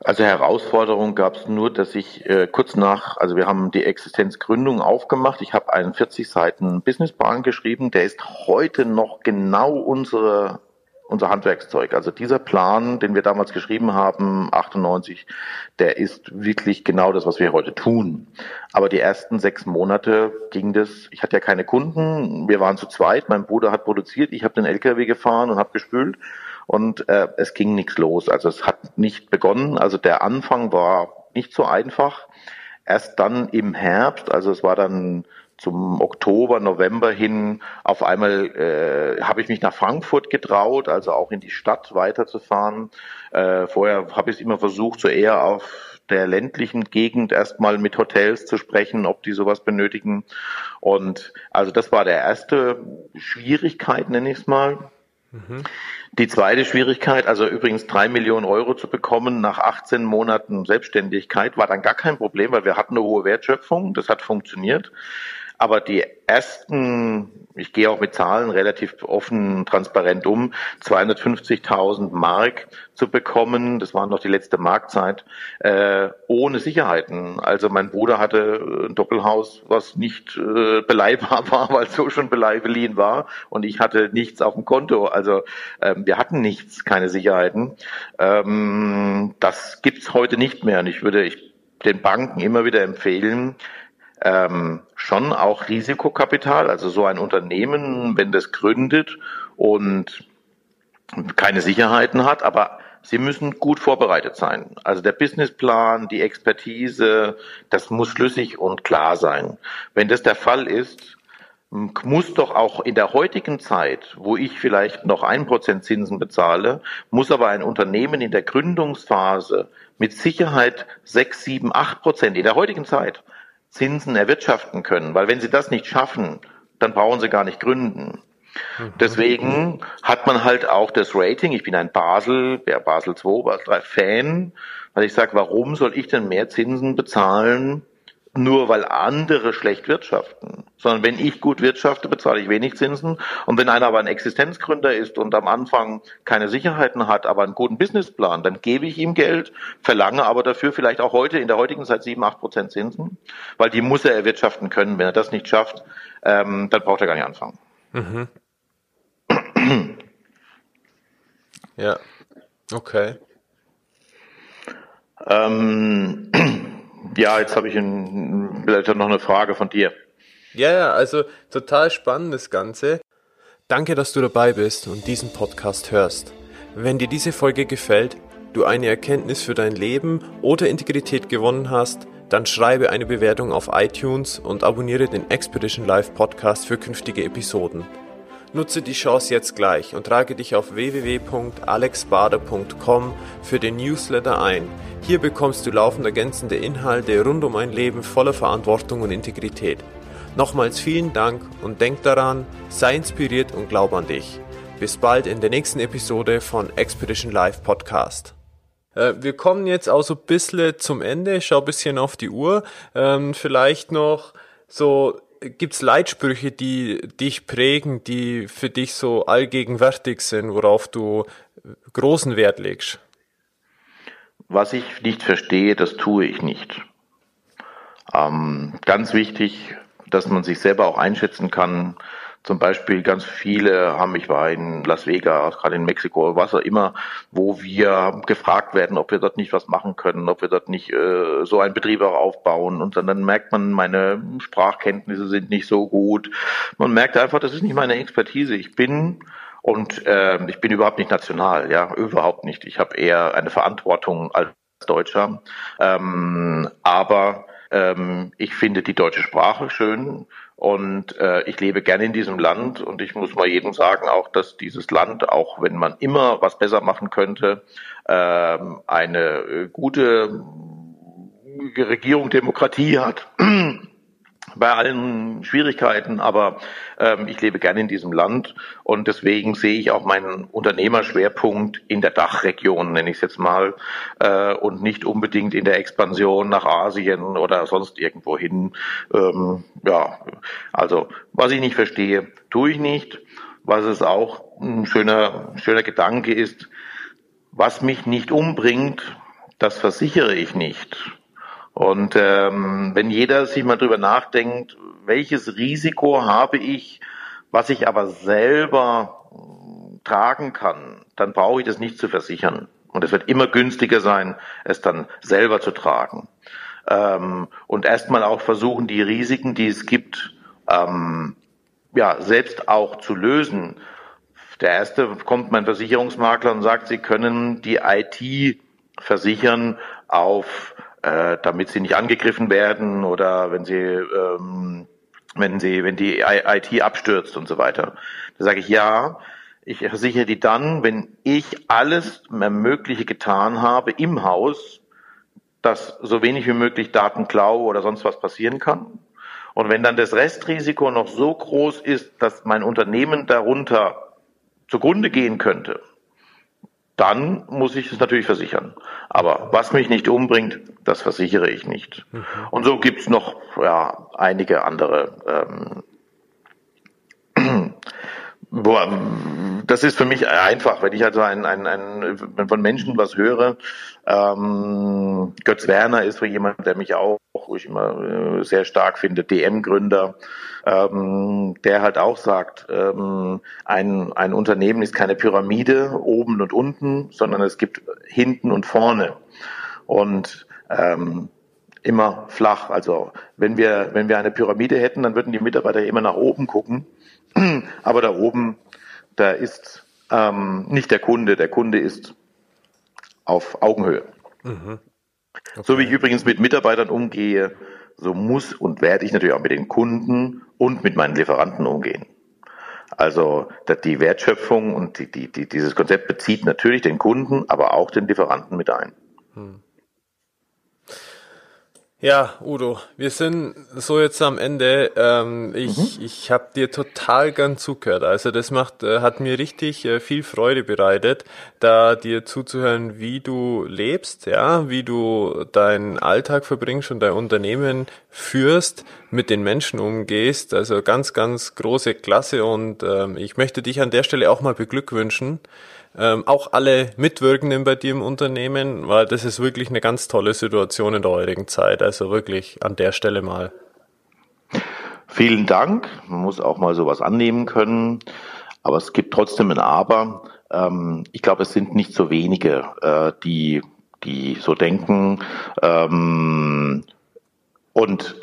Also Herausforderung gab es nur, dass ich äh, kurz nach, also wir haben die Existenzgründung aufgemacht. Ich habe einen 40 Seiten Businessplan geschrieben. Der ist heute noch genau unsere unser Handwerkszeug. Also dieser Plan, den wir damals geschrieben haben, 98, der ist wirklich genau das, was wir heute tun. Aber die ersten sechs Monate ging das, ich hatte ja keine Kunden, wir waren zu zweit, mein Bruder hat produziert, ich habe den LKW gefahren und habe gespült und äh, es ging nichts los. Also es hat nicht begonnen. Also der Anfang war nicht so einfach. Erst dann im Herbst, also es war dann zum Oktober, November hin, auf einmal äh, habe ich mich nach Frankfurt getraut, also auch in die Stadt weiterzufahren. Äh, vorher habe ich es immer versucht, so eher auf der ländlichen Gegend erstmal mit Hotels zu sprechen, ob die sowas benötigen. Und also das war der erste Schwierigkeit, nenne ich es mal. Die zweite Schwierigkeit, also übrigens drei Millionen Euro zu bekommen nach 18 Monaten Selbstständigkeit, war dann gar kein Problem, weil wir hatten eine hohe Wertschöpfung, das hat funktioniert. Aber die ersten, ich gehe auch mit Zahlen relativ offen, transparent um, 250.000 Mark zu bekommen, das war noch die letzte Marktzeit, äh, ohne Sicherheiten. Also mein Bruder hatte ein Doppelhaus, was nicht äh, beleihbar war, weil es so schon beliehen war und ich hatte nichts auf dem Konto. Also ähm, wir hatten nichts, keine Sicherheiten. Ähm, das gibt's heute nicht mehr und ich würde ich den Banken immer wieder empfehlen, ähm, schon auch Risikokapital, also so ein Unternehmen, wenn das gründet und keine Sicherheiten hat, aber Sie müssen gut vorbereitet sein. Also der Businessplan, die Expertise, das muss schlüssig und klar sein. Wenn das der Fall ist, muss doch auch in der heutigen Zeit, wo ich vielleicht noch ein Prozent Zinsen bezahle, muss aber ein Unternehmen in der Gründungsphase mit Sicherheit sechs, sieben, acht Prozent in der heutigen Zeit Zinsen erwirtschaften können. Weil wenn sie das nicht schaffen, dann brauchen sie gar nicht gründen. Mhm. Deswegen hat man halt auch das Rating. Ich bin ein Basel, wer Basel 2, Basel 3 Fan, weil ich sage, warum soll ich denn mehr Zinsen bezahlen nur weil andere schlecht wirtschaften, sondern wenn ich gut wirtschafte, bezahle ich wenig Zinsen. Und wenn einer aber ein Existenzgründer ist und am Anfang keine Sicherheiten hat, aber einen guten Businessplan, dann gebe ich ihm Geld, verlange aber dafür vielleicht auch heute in der heutigen Zeit sieben, acht Prozent Zinsen, weil die muss er erwirtschaften können. Wenn er das nicht schafft, ähm, dann braucht er gar nicht anfangen. Mhm. ja, okay. Ähm, ja, jetzt habe ich ein, vielleicht noch eine Frage von dir. Ja, ja, also total spannend das Ganze. Danke, dass du dabei bist und diesen Podcast hörst. Wenn dir diese Folge gefällt, du eine Erkenntnis für dein Leben oder Integrität gewonnen hast, dann schreibe eine Bewertung auf iTunes und abonniere den Expedition Live Podcast für künftige Episoden. Nutze die Chance jetzt gleich und trage dich auf www.alexbader.com für den Newsletter ein. Hier bekommst du laufend ergänzende Inhalte rund um ein Leben voller Verantwortung und Integrität. Nochmals vielen Dank und denk daran, sei inspiriert und glaub an dich. Bis bald in der nächsten Episode von Expedition Live Podcast. Äh, wir kommen jetzt auch so ein bisschen zum Ende. Ich schau ein bisschen auf die Uhr. Ähm, vielleicht noch so gibt's Leitsprüche, die dich prägen, die für dich so allgegenwärtig sind, worauf du großen Wert legst? Was ich nicht verstehe, das tue ich nicht. Ähm, ganz wichtig, dass man sich selber auch einschätzen kann, zum Beispiel ganz viele haben, ich war in Las Vegas, gerade in Mexiko, was auch immer, wo wir gefragt werden, ob wir dort nicht was machen können, ob wir dort nicht äh, so einen Betrieb auch aufbauen. Und dann, dann merkt man, meine Sprachkenntnisse sind nicht so gut. Man merkt einfach, das ist nicht meine Expertise. Ich bin und äh, ich bin überhaupt nicht national, ja, überhaupt nicht. Ich habe eher eine Verantwortung als Deutscher. Ähm, aber ähm, ich finde die deutsche Sprache schön und äh, ich lebe gerne in diesem Land und ich muss mal jedem sagen, auch dass dieses Land, auch wenn man immer was besser machen könnte, äh, eine gute Regierung Demokratie hat. bei allen Schwierigkeiten, aber ähm, ich lebe gerne in diesem Land und deswegen sehe ich auch meinen Unternehmerschwerpunkt in der Dachregion, nenne ich es jetzt mal, äh, und nicht unbedingt in der Expansion nach Asien oder sonst irgendwo hin. Ähm, ja, also was ich nicht verstehe, tue ich nicht. Was es auch ein schöner, schöner Gedanke ist, was mich nicht umbringt, das versichere ich nicht. Und ähm, wenn jeder sich mal drüber nachdenkt, welches Risiko habe ich, was ich aber selber äh, tragen kann, dann brauche ich das nicht zu versichern. Und es wird immer günstiger sein, es dann selber zu tragen. Ähm, und erstmal auch versuchen, die Risiken, die es gibt, ähm, ja, selbst auch zu lösen. Der erste kommt mein Versicherungsmakler und sagt, Sie können die IT versichern auf äh, damit sie nicht angegriffen werden oder wenn sie ähm, wenn sie wenn die IT abstürzt und so weiter. Da sage ich ja, ich versichere die dann, wenn ich alles Mögliche getan habe im Haus, dass so wenig wie möglich Datenklau oder sonst was passieren kann. Und wenn dann das Restrisiko noch so groß ist, dass mein Unternehmen darunter zugrunde gehen könnte, dann muss ich es natürlich versichern. Aber was mich nicht umbringt, das versichere ich nicht. Mhm. Und so gibt's noch ja, einige andere ähm, das ist für mich einfach, wenn ich also ein, ein, ein, von Menschen was höre. Ähm, Götz Werner ist so jemand, der mich auch, wo ich immer äh, sehr stark finde, DM-Gründer, ähm, der halt auch sagt, ähm, ein, ein Unternehmen ist keine Pyramide oben und unten, sondern es gibt hinten und vorne. Und ähm, immer flach. Also wenn wir, wenn wir eine Pyramide hätten, dann würden die Mitarbeiter immer nach oben gucken. Aber da oben, da ist ähm, nicht der Kunde, der Kunde ist auf Augenhöhe. Mhm. Okay. So wie ich übrigens mit Mitarbeitern umgehe, so muss und werde ich natürlich auch mit den Kunden und mit meinen Lieferanten umgehen. Also die Wertschöpfung und die, die, die, dieses Konzept bezieht natürlich den Kunden, aber auch den Lieferanten mit ein. Hm. Ja, Udo, wir sind so jetzt am Ende. Ähm, ich mhm. ich habe dir total gern zugehört. Also das macht, äh, hat mir richtig äh, viel Freude bereitet, da dir zuzuhören, wie du lebst, ja, wie du deinen Alltag verbringst und dein Unternehmen führst, mit den Menschen umgehst. Also ganz, ganz große Klasse und ähm, ich möchte dich an der Stelle auch mal beglückwünschen ähm, auch alle Mitwirkenden bei dir im Unternehmen, weil das ist wirklich eine ganz tolle Situation in der heutigen Zeit. Also wirklich an der Stelle mal. Vielen Dank. Man muss auch mal sowas annehmen können. Aber es gibt trotzdem ein Aber. Ähm, ich glaube, es sind nicht so wenige, äh, die, die so denken. Ähm, und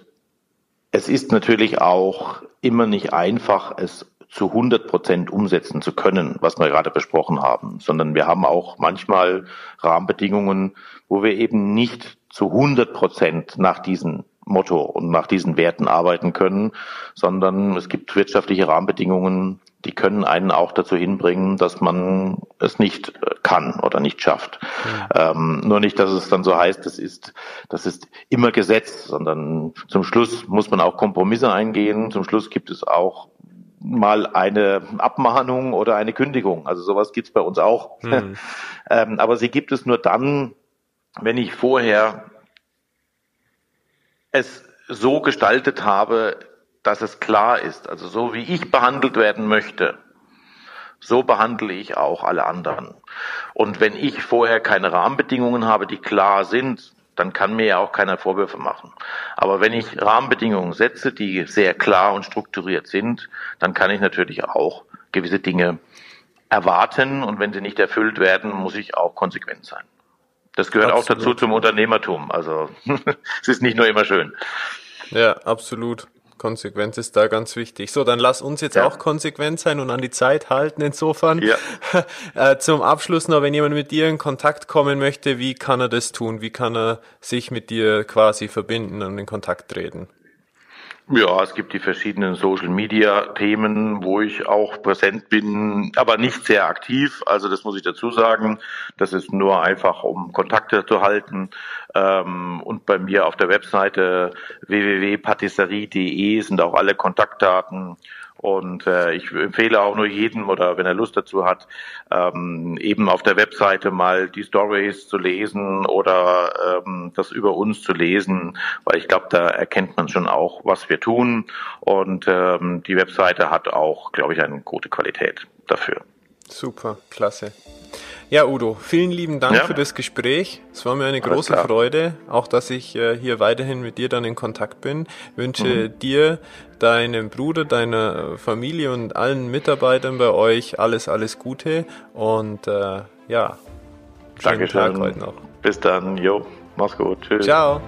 es ist natürlich auch immer nicht einfach, es zu 100 Prozent umsetzen zu können, was wir gerade besprochen haben, sondern wir haben auch manchmal Rahmenbedingungen, wo wir eben nicht zu 100 Prozent nach diesen Motto und nach diesen Werten arbeiten können, sondern es gibt wirtschaftliche Rahmenbedingungen, die können einen auch dazu hinbringen, dass man es nicht kann oder nicht schafft. Mhm. Ähm, nur nicht, dass es dann so heißt, das ist, das ist immer Gesetz, sondern zum Schluss muss man auch Kompromisse eingehen. Zum Schluss gibt es auch mal eine Abmahnung oder eine Kündigung. Also sowas gibt's bei uns auch. Hm. ähm, aber sie gibt es nur dann, wenn ich vorher es so gestaltet habe, dass es klar ist. Also so wie ich behandelt werden möchte, so behandle ich auch alle anderen. Und wenn ich vorher keine Rahmenbedingungen habe, die klar sind, dann kann mir ja auch keiner Vorwürfe machen. Aber wenn ich Rahmenbedingungen setze, die sehr klar und strukturiert sind, dann kann ich natürlich auch gewisse Dinge erwarten und wenn sie nicht erfüllt werden, muss ich auch konsequent sein. Das gehört absolut. auch dazu zum Unternehmertum. Also es ist nicht nur immer schön. Ja, absolut. Konsequenz ist da ganz wichtig. So, dann lass uns jetzt ja. auch konsequent sein und an die Zeit halten. Insofern ja. äh, zum Abschluss noch, wenn jemand mit dir in Kontakt kommen möchte, wie kann er das tun? Wie kann er sich mit dir quasi verbinden und in Kontakt treten? Ja, es gibt die verschiedenen Social Media Themen, wo ich auch präsent bin, aber nicht sehr aktiv. Also das muss ich dazu sagen. Das ist nur einfach, um Kontakte zu halten. Ähm, und bei mir auf der Webseite www.patisserie.de sind auch alle Kontaktdaten und äh, ich empfehle auch nur jedem oder wenn er Lust dazu hat, ähm, eben auf der Webseite mal die Stories zu lesen oder ähm, das über uns zu lesen, weil ich glaube, da erkennt man schon auch, was wir tun. Und ähm, die Webseite hat auch, glaube ich, eine gute Qualität dafür. Super, klasse. Ja, Udo, vielen lieben Dank ja. für das Gespräch. Es war mir eine große Freude, auch dass ich äh, hier weiterhin mit dir dann in Kontakt bin. Wünsche mhm. dir, deinem Bruder, deiner Familie und allen Mitarbeitern bei euch alles, alles Gute und äh, ja, schönen Dankeschön. Tag heute noch. Bis dann, jo, mach's gut, tschüss. Ciao.